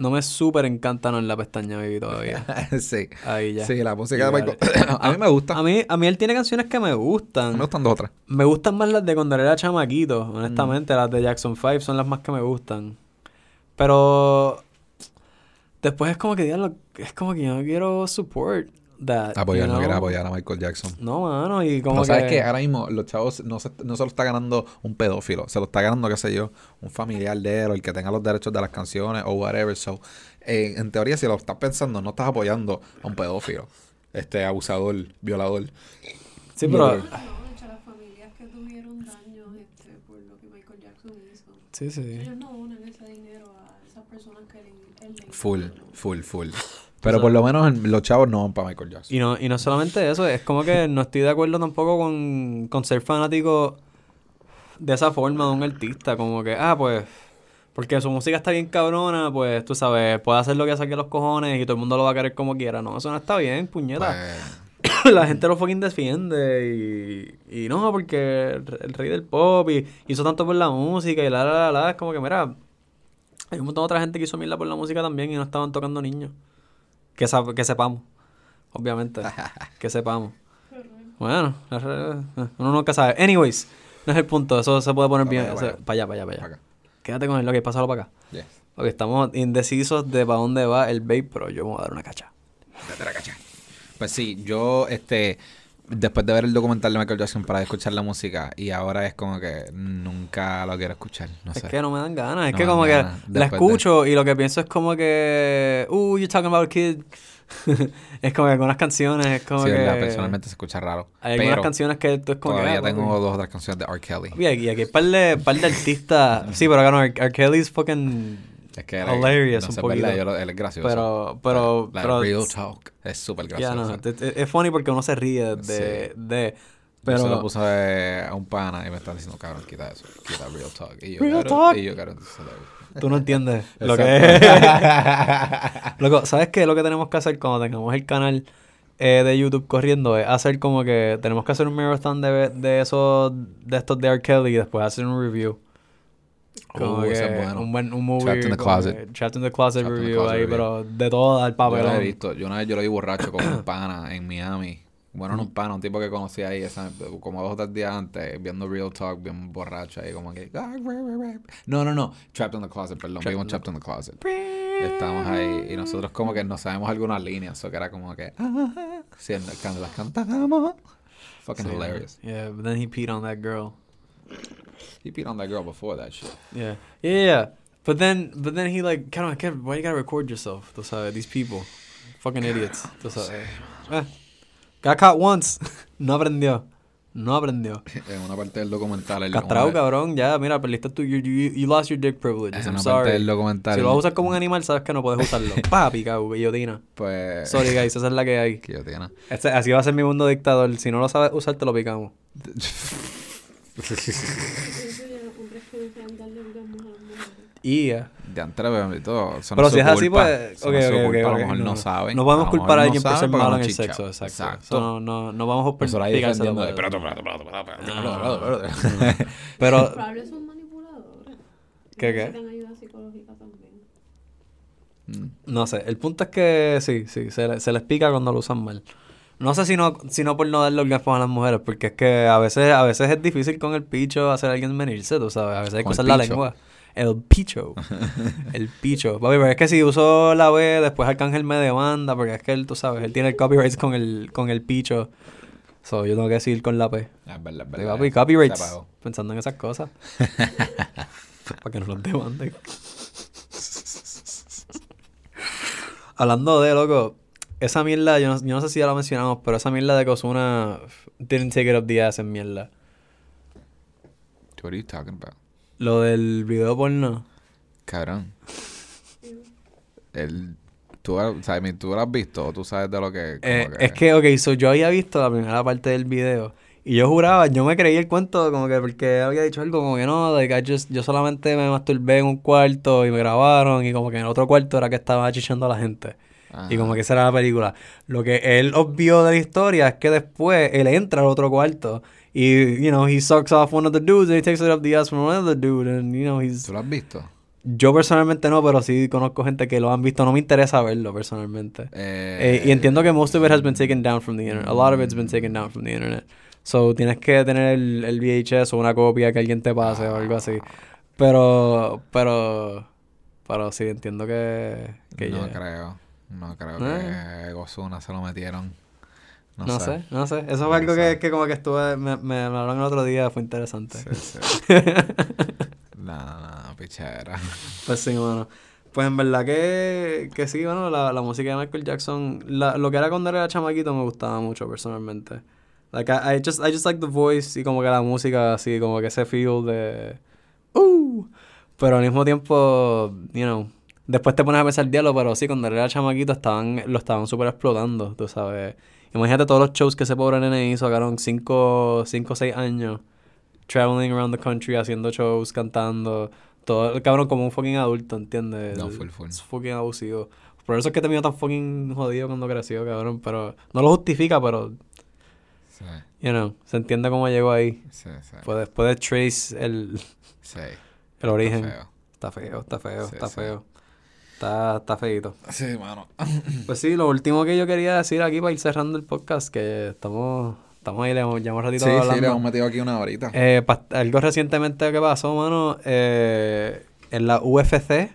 No me súper encanta no en la pestaña baby todavía. sí. Ahí ya. Sí, la música de Michael. a mí me gusta. A mí, a mí él tiene canciones que me me gustan. gustan dos otras. Me gustan más las de cuando era chamaquito, Mm. honestamente. Las de Jackson 5 son las más que me gustan. Pero después es como que, es como que yo no quiero support that. Apoyar, you no apoyar a Michael Jackson. No, mano, y como Pero sabes que... que ahora mismo los chavos no se, no se lo está ganando un pedófilo, se lo está ganando, qué sé yo, un familiar de él o el que tenga los derechos de las canciones o whatever. So, eh, en teoría, si lo estás pensando, no estás apoyando a un pedófilo, este abusador, violador. Sí, pero... No, este, por lo que Michael Jackson hizo. Sí, sí. Ellos no donan ese dinero a esas personas que él, él Full, full, full. Pero por lo menos en- los chavos no van para Michael Jackson. Y no, y no solamente eso, es como que no estoy de acuerdo tampoco con, con ser fanático de esa forma de un artista. Como que, ah, pues, porque su música está bien cabrona, pues tú sabes, puede hacer lo que saque los cojones y todo el mundo lo va a querer como quiera. No, eso no está bien, puñeta. Pues, La gente lo fucking defiende y, y no, porque el, el rey del pop y hizo tanto por la música y la, la, la, la. Es como que, mira, hay un montón de otra gente que hizo mierda por la música también y no estaban tocando niños. Que, sab- que sepamos, obviamente. que sepamos. Bueno, re- uno nunca sabe. Anyways, no es el punto, eso se puede poner bien. para allá, Para allá, para allá, para allá. para acá. Quédate con él, lo que pásalo para acá. Yes. Porque estamos indecisos de para dónde va el vape, pero yo me voy a dar una cacha. A la cacha. Pues sí, yo, este, después de ver el documental de Michael Jackson para escuchar la música, y ahora es como que nunca lo quiero escuchar. No Es sé. que no me dan ganas. Es No que como que ganas. la Después de- escucho y lo que pienso es como que, uh, you're talking about a kid es como que algunas canciones, es como Sí, que... verdad, personalmente se escucha raro. Hay algunas canciones que tú es como que... todavía ah, tengo dos o tres canciones de R. Kelly. Y aquí, aquí hay par de, par de artistas... sí, pero acá no, R. R. Kelly es fucking... Es que él Hilarious no un sé, poquito. verdad, yo lo- él es gracioso. Pero, pero, pero... Real Talk es súper gracioso. no, es, funny porque uno se ríe de... Sí. de Yo se lo pero... puse a un pana y me están diciendo, cabrón, quita eso, quita Real Talk. Y yo, Real cabrón, Talk. Y yo, cabrón, se lo- Tú no entiendes lo que es. Loco, ¿sabes qué? Lo que tenemos que hacer cuando tengamos el canal eh, de YouTube corriendo es hacer como que tenemos que hacer un marathon de, de esos, de estos de R. Kelly y después hacer un review. Como Oh, que ese es bueno. un buen un movie. Trapped in the Closet. Trapped in the Closet Trapped in the review Closet ahí, review. pero de todo al Yo lo he visto. Yo una vez yo lo vi borracho con un pana en Miami. Bueno, no un pana, un tipo que conocí ahí esa- como dos o tres días antes, viendo Real Talk, bien borracho ahí, como que... No, no, no. Trapped in the Closet, perdón. Trapped Vimos Trapped in the Closet. Y estábamos ahí y nosotros como que no sabemos algunas líneas. Eso que era como que... ah, cuando las cantamos. Fucking Sí, hilarious. Yeah, but then he peed on that girl. He beat on that girl before that shit. Yeah. Yeah, yeah. But then, but then he like, kind of, why you gotta record yourself? Tú sabes, these people. Fucking idiots. Tú sabes. Eh. Got caught once. no aprendió. No aprendió. En una parte del documental... Castrado, una- cabrón. Ya, mira, perdiste tu, you, you, you lost your dick privileges. En I'm una parte sorry. del documental... Si lo vas a usar como un animal, sabes que no puedes usarlo. Papi, cago, guillotina. Pues... Sorry, guys, esa es la que hay. Tiene. Este- así va a ser mi mundo dictador. Si no lo sabes usar, te lo picamos. Eso ya los hombres que no saben darle orgasmos a las mujeres. Y ya. De antes y todo. Eso Pero si es así, pues. Eso Ok, no es su ok, ok, culpa, A lo mejor no, no. saben. No podemos A culpar a alguien no por ser malo en el chichao. sexo. Exacto. Exacto. Eso no, no, no vamos a de, pero- espérate, Ah. son manipuladores. ¿Qué, qué? Necesitan ayuda psicológica también. Mm. no sé. El punto es que sí, sí, se, le- se les pica cuando lo usan mal. No sé si no, si no por no darle orgasmos a las mujeres, porque es que a veces, a veces es difícil con el picho hacer a alguien venirse, tú sabes. A veces hay que usar la lengua. El picho. el picho. Papi, pero es que si uso la B, después Arcángel me demanda, porque es que él, tú sabes, él tiene el copyright con el, con el picho. So, yo tengo que decir con la P. Ah, Es verdad, es verdad. papi, Se copyrights. Pensando en esas cosas. Para que no los demanden. Hablando de, loco, esa mierda, yo no, yo no sé si ya lo mencionamos, pero esa mierda de Kozuna didn't take it up the ass en mierda. What are you talking about? Lo del video porno. Cabrón. El, ¿tú, o sea, ¿Tú lo has visto o tú sabes de lo que... Eh, Es que, ok, so yo había visto la primera parte del video y yo juraba, yo me creí el cuento como que porque había dicho algo como que no, de que just- yo solamente me masturbé en un cuarto y me grabaron y como que en el otro cuarto era que estaba chichando a la gente. Y como que esa era la película. Lo que él obvió de la historia es que después él entra al otro cuarto y, you know, he sucks off one of the dudes and he takes it up the ass from another dude and, you know, he's... ¿Tú lo has visto? Yo personalmente no, pero sí conozco gente que lo han visto. No me interesa verlo personalmente. Eh, y entiendo que most of it has been taken down from the internet. A lot of it's been taken down from the internet. So tienes que tener el, el VHS o una copia que alguien te pase o algo así. Pero, pero, pero sí, entiendo que, que no ya- creo. No creo Eh. que Gozuna se lo metieron. No, No, sé. no sé. Eso fue algo que, que como que estuve, me, me, hablaron el otro día, fue interesante. Sí, sí. no, no, pichera. Pues sí, mano. Pues en verdad que, que sí, bueno, la, la música de Michael Jackson, la, lo que era cuando era chamaquito me gustaba mucho personalmente. Like, I, I just, I just like the voice y como que la música así, como que ese feel de... ¡Uh! Pero al mismo tiempo, you know, después te pones a pensar diálogo, pero sí, cuando era chamaquito estaban, lo estaban súper explotando, tú sabes. Imagínate todos los shows que ese pobre nene hizo, sacaron 5 o 6 años, traveling around the country, haciendo shows, cantando, todo, el cabrón como un fucking adulto, ¿entiendes? No, full, full. Es fucking abusivo. Por eso es que terminó tan fucking jodido cuando creció, cabrón, pero no lo justifica, pero, Sí, you know, se entiende cómo llegó ahí. sí, sí. Puedes, puedes trace el, Sí. el origen. Feo. Está feo, está feo, Sí, está sí. feo. Está, está feito. Sí, mano. Pues sí, lo último que yo quería decir aquí para ir cerrando el podcast, que estamos, estamos ahí, le hemos, ya hemos ratito Sí, sí, hablando. le hemos metido aquí una horita. Eh, algo recientemente que pasó, mano, eh, en la UFC,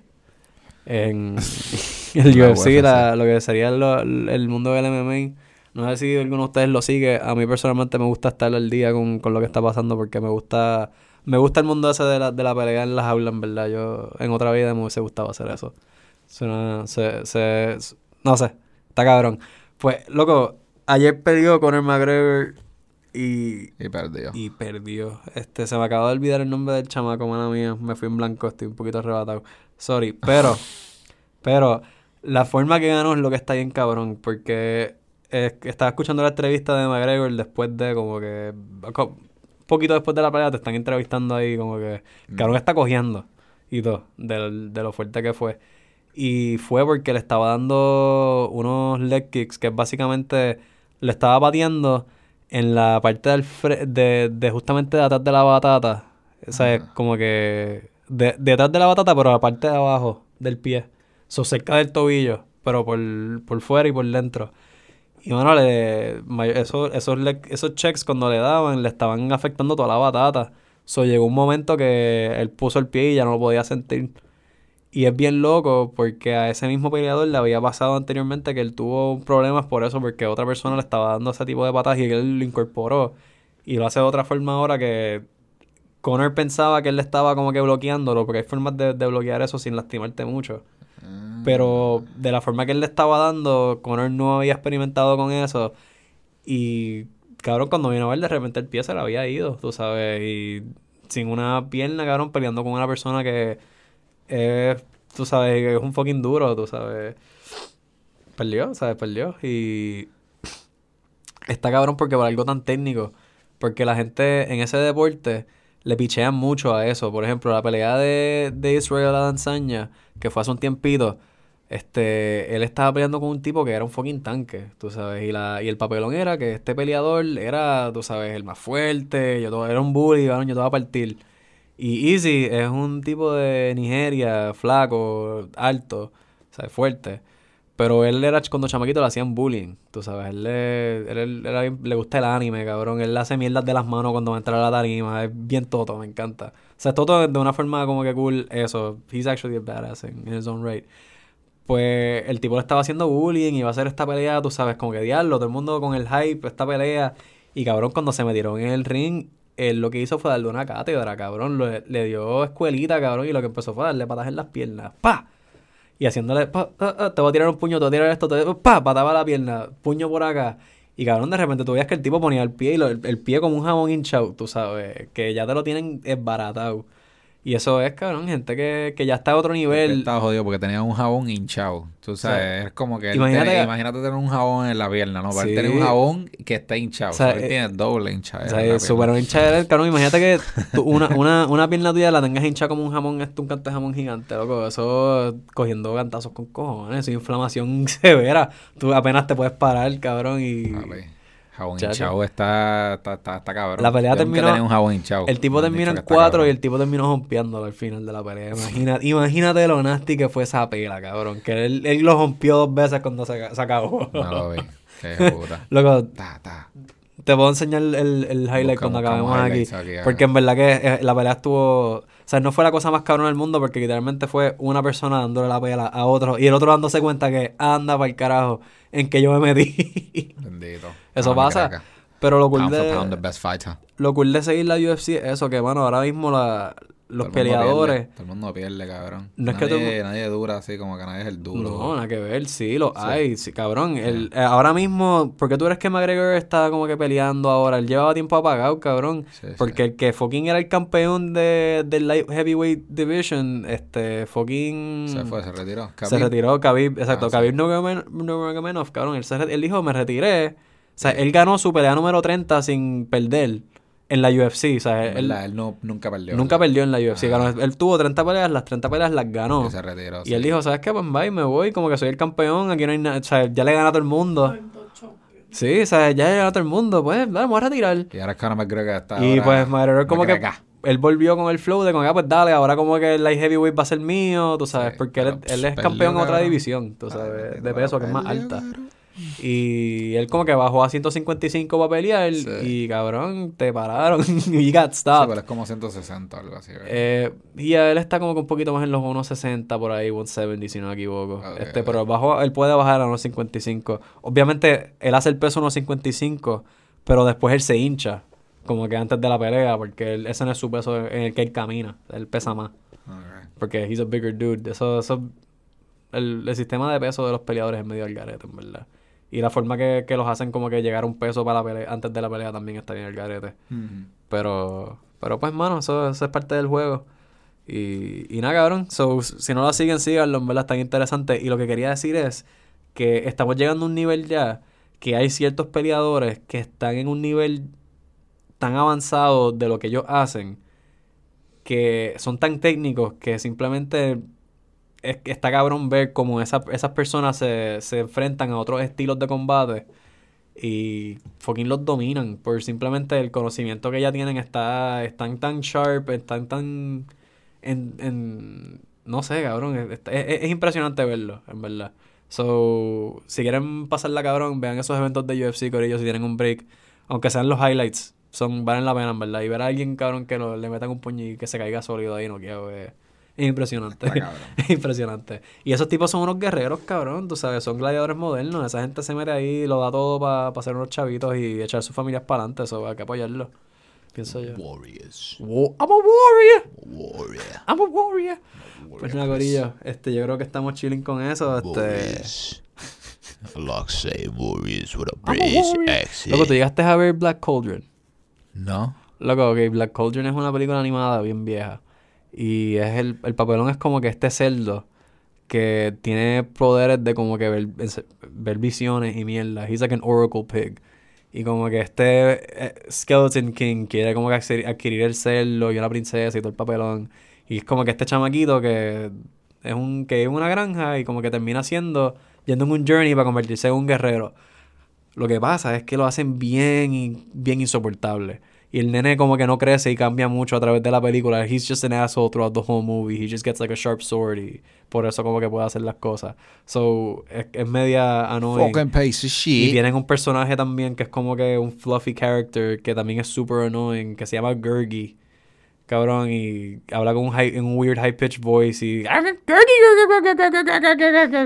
en el La UFC, UFC. la- lo que sería lo- el mundo del MMA. No sé si alguno de ustedes lo sigue. A mí personalmente me gusta estar al día con, con lo que está pasando porque me gusta me gusta el mundo ese de la, de la pelea en las aulas, en verdad. Yo en otra vida me hubiese gustado hacer eso. Suena- se, se, no sé. Está cabrón. Pues, loco, ayer perdió Conor McGregor y, Y perdió. y perdió. Este, se me acaba de olvidar el nombre del chamaco, mala mía. Me fui en blanco, estoy un poquito arrebatado. Sorry, pero, pero, la forma que ganó es lo que está bien cabrón, porque eh, estaba escuchando la entrevista de McGregor después de como que, co- poquito después de la pelea te están entrevistando ahí como que, cabrón está cogiendo y todo, del- de, lo fuerte que fue. Y fue porque le estaba dando unos leg kicks que básicamente le estaba pateando en la parte del fre- de, de justamente de atrás de la batata. O sea, Ajá. como que de, detrás de la batata, pero la parte de abajo del pie. So, cerca del tobillo, pero por, por fuera y por dentro. Y bueno, le, esos, leg- esos checks cuando le daban, le estaban afectando toda la batata. So, llegó un momento que él puso el pie y ya no lo podía sentir. Y es bien loco porque a ese mismo peleador le había pasado anteriormente que él tuvo problemas por eso, porque otra persona le estaba dando ese tipo de patadas y él lo incorporó. Y lo hace de otra forma ahora que Conor pensaba que él le estaba como que bloqueándolo, porque hay formas de, de bloquear eso sin lastimarte mucho. Mm. Pero de la forma que él le estaba dando, Conor no había experimentado con eso. Y cabrón, cuando vino a ver, de repente el pie se le había ido, tú sabes. Y sin una pierna, cabrón, peleando con una persona que es, tú sabes, es un fucking duro, tú sabes. Perdió, ¿sabes? Perdió. Y está cabrón porque por algo tan técnico. Porque la gente en ese deporte le pichean mucho a eso. Por ejemplo, la pelea de, de Israel Adesanya, que fue hace un tiempito, este, él estaba peleando con un tipo que era un fucking tanque, tú sabes. Y, la, y el papelón era que este peleador era, tú sabes, el más fuerte, yo todo, era un bully, yo te a partir. Y Easy es un tipo de Nigeria, flaco, alto, ¿sabes? Fuerte. Pero él era, cuando chamaquito le hacían bullying, tú sabes. Él, le, él- él le gusta el anime, cabrón. Él hace mierdas de las manos cuando va a entrar a la tarima. Es bien toto, me encanta. O sea, es toto de una forma como que cool, eso. He's actually a badass in, his own right. Pues el tipo le estaba haciendo bullying y iba a hacer esta pelea, tú sabes, como que diablo, todo el mundo con el hype, esta pelea. Y cabrón, cuando se metieron en el ring, él lo que hizo fue darle una cátedra, cabrón. Lo- le dio escuelita, cabrón, y lo que empezó fue darle patas en las piernas. ¡Pa! Y haciéndole, pa, ah, ah, te voy a tirar un puño, te voy a tirar esto, te pa, pataba la pierna, puño por acá. Y cabrón, de repente tú veías que el tipo ponía el pie y el, pie como un jabón hinchado, tú sabes, que ya te lo tienen esbaratado. Y eso es, cabrón, gente que, que ya está a otro nivel. estaba jodido porque tenía un jabón hinchado. Tú sabes, sea, es como que imagínate que- imagínate tener un jabón en la pierna, ¿no? Para Sí. tener un jabón que está hinchado. O sea, él eh, tiene doble hinchado. O sea, súper hincha el cabrón. Imagínate que tú una, una, una pierna tuya la tengas hinchada como un jamón, esto un canto de jamón gigante, loco. Eso cogiendo cantazos con cojones, eso es inflamación severa. Tú apenas te puedes parar, cabrón, y... Jabón hinchado está, está, está, está cabrón. La pelea Yo terminó- tenía un jabón hinchado. El tipo terminó en cuatro cabrón. y el tipo terminó jompeándolo al final de la pelea. Imagina, imagínate lo nasty que fue esa pela, cabrón. Que él, él lo rompió dos veces cuando se, se acabó. No lo vi. Qué puta. Loco, Ta, ta. te puedo enseñar el, el highlight cuando acabemos aquí. Porque en verdad que eh, la pelea estuvo... O sea, no fue la cosa más cabrona del mundo porque literalmente fue una persona dándole la pela a otro y el otro dándose cuenta que anda para el carajo en que yo me metí. Bendito. Eso No, mi pasa. craca. Pero lo cool, pound, de, best lo cool de seguir la UFC es eso, que bueno, ahora mismo la, los Todo peleadores... pierde, todo el mundo pierde, cabrón. No es que nadie, todo- nadie dura así como que nadie es el duro. No, nada que ver, sí, lo Sí. hay, sí, cabrón. El, eh, ahora mismo, ¿por qué tú eres que McGregor está como que peleando ahora? Él llevaba tiempo apagado, cabrón. Sí. Porque el que fucking era el campeón de, del light heavyweight division, este, fucking... Se fue, se retiró. Se retiró, Khabib, exacto, Ah. Khabib Nurmagomedov, cabrón. Él, se él dijo, me retiré. O sea, él ganó su pelea número 30 sin perder en la UFC. O sea, él verdad, él no, nunca perdió. nunca ¿verdad? perdió en la UFC. Ganó- él tuvo 30 peleas, las 30 peleas las ganó. Y se retiró. Y él dijo, ¿sabes qué? Pues bye, me voy, como que soy el campeón, aquí no hay nada, o sea, ya le gana a todo el mundo. Sí, o sea, ya le gana a todo el mundo, pues, dale, me voy a retirar. Y ahora es Conor McGregor está y pues McGregor como que, él volvió con el flow de como, ah, pues dale, ahora como que el light heavyweight va a ser mío, tú sabes, Sí, porque él, él es campeón en otra división, tú sabes, de peso, que es más alta. Y él como que bajó a 155 para pelear Sí. y cabrón, te pararon y got Sí, stopped. pero es como 160 o algo así. ¿verdad? Eh, y él está como que un poquito más en los 1.60 por ahí, 1.70 si no me equivoco. Este, pero bajo, él puede bajar a 1.55. Obviamente, él hace el peso 1.55, pero después él se hincha, como que antes de la pelea, porque él- ese no es su peso en el que él camina. Él pesa más, porque he's a bigger dude. Eso, eso el, el sistema de peso de los peleadores es medio al garete, en verdad. Y la forma que, que los hacen como que llegar a un peso para la pelea, antes de la pelea también está bien al garete. Pero, pero pues, mano, eso, eso es parte del juego. Y, y nada, cabrón. So, si no lo siguen, síganlo, en verdad, está interesante. Y lo que quería decir es que estamos llegando a un nivel ya que hay ciertos peleadores que están en un nivel tan avanzado de lo que ellos hacen que son tan técnicos que simplemente es, está cabrón ver cómo esa- esas personas se, se enfrentan a otros estilos de combate y fucking los dominan por simplemente el conocimiento que ya tienen está están tan sharp, están tan en, en no sé, cabrón, es, es- es impresionante verlo, en verdad. So, si quieren pasarla cabrón, vean esos eventos de UFC ellos si tienen un break, aunque sean los highlights, son valen la pena, en verdad. Y ver a alguien cabrón que lo- le metan un puño y que se caiga sólido ahí no quiero es, es impresionante. Es impresionante. Y esos tipos son unos guerreros, cabrón, tú sabes, son gladiadores modernos. Esa gente se mete ahí y lo da todo para ser unos chavitos y echar sus familias para adelante. Eso hay que apoyarlo. Pienso yo. Warriors. I'm a warrior. Warrior. I'm a warrior. Pues nada, Corillo. Este, yo creo que estamos chilling con eso. Este. Warriors. Say Warriors with a British accent. Loco, ¿tú llegaste a ver Black Cauldron? No. Loco, ok, Black Cauldron es una película animada bien vieja. Y es el, el papelón es como que este cerdo que tiene poderes de como que ver, ver visiones y mierda. He's like an oracle pig. Y como que este eh, Skeleton King quiere como que adquirir, el cerdo y una princesa y todo el papelón. Y es como que este chamaquito que es un que en una granja y como que termina siendo yendo en un journey para convertirse en un guerrero. Lo que pasa es que lo hacen bien bien insoportable. Y el nene como que no crece y cambia mucho a través de la película. He's just an asshole throughout the whole movie. He just gets like a sharp sword y por eso como que puede hacer las cosas. So, es, es media annoying. Fucking piece of Y shit. tienen un personaje también que es como que un fluffy character que también es super annoying, que se llama Gurgi. Cabrón, y habla con un, high- un weird high pitched voice y...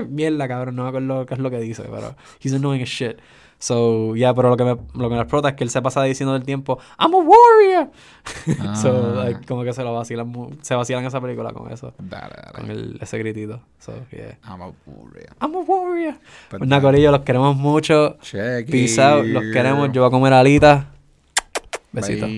Mierda, cabrón, no me acuerdo qué es lo que dice, pero... He's annoying as shit. So, yeah, pero lo que me, lo que me explota es que él se pasa diciendo del tiempo I'm a warrior. so, Ah. like, como que se lo vacilan, se vacilan esa película con eso. Dale, dale. Con el, ese gritito. So, yeah. I'm a warrior. I'm a warrior. Pues Pues nada, corillo, los queremos mucho. Check Peace out, los queremos. Yo voy a comer alitas. Besitos.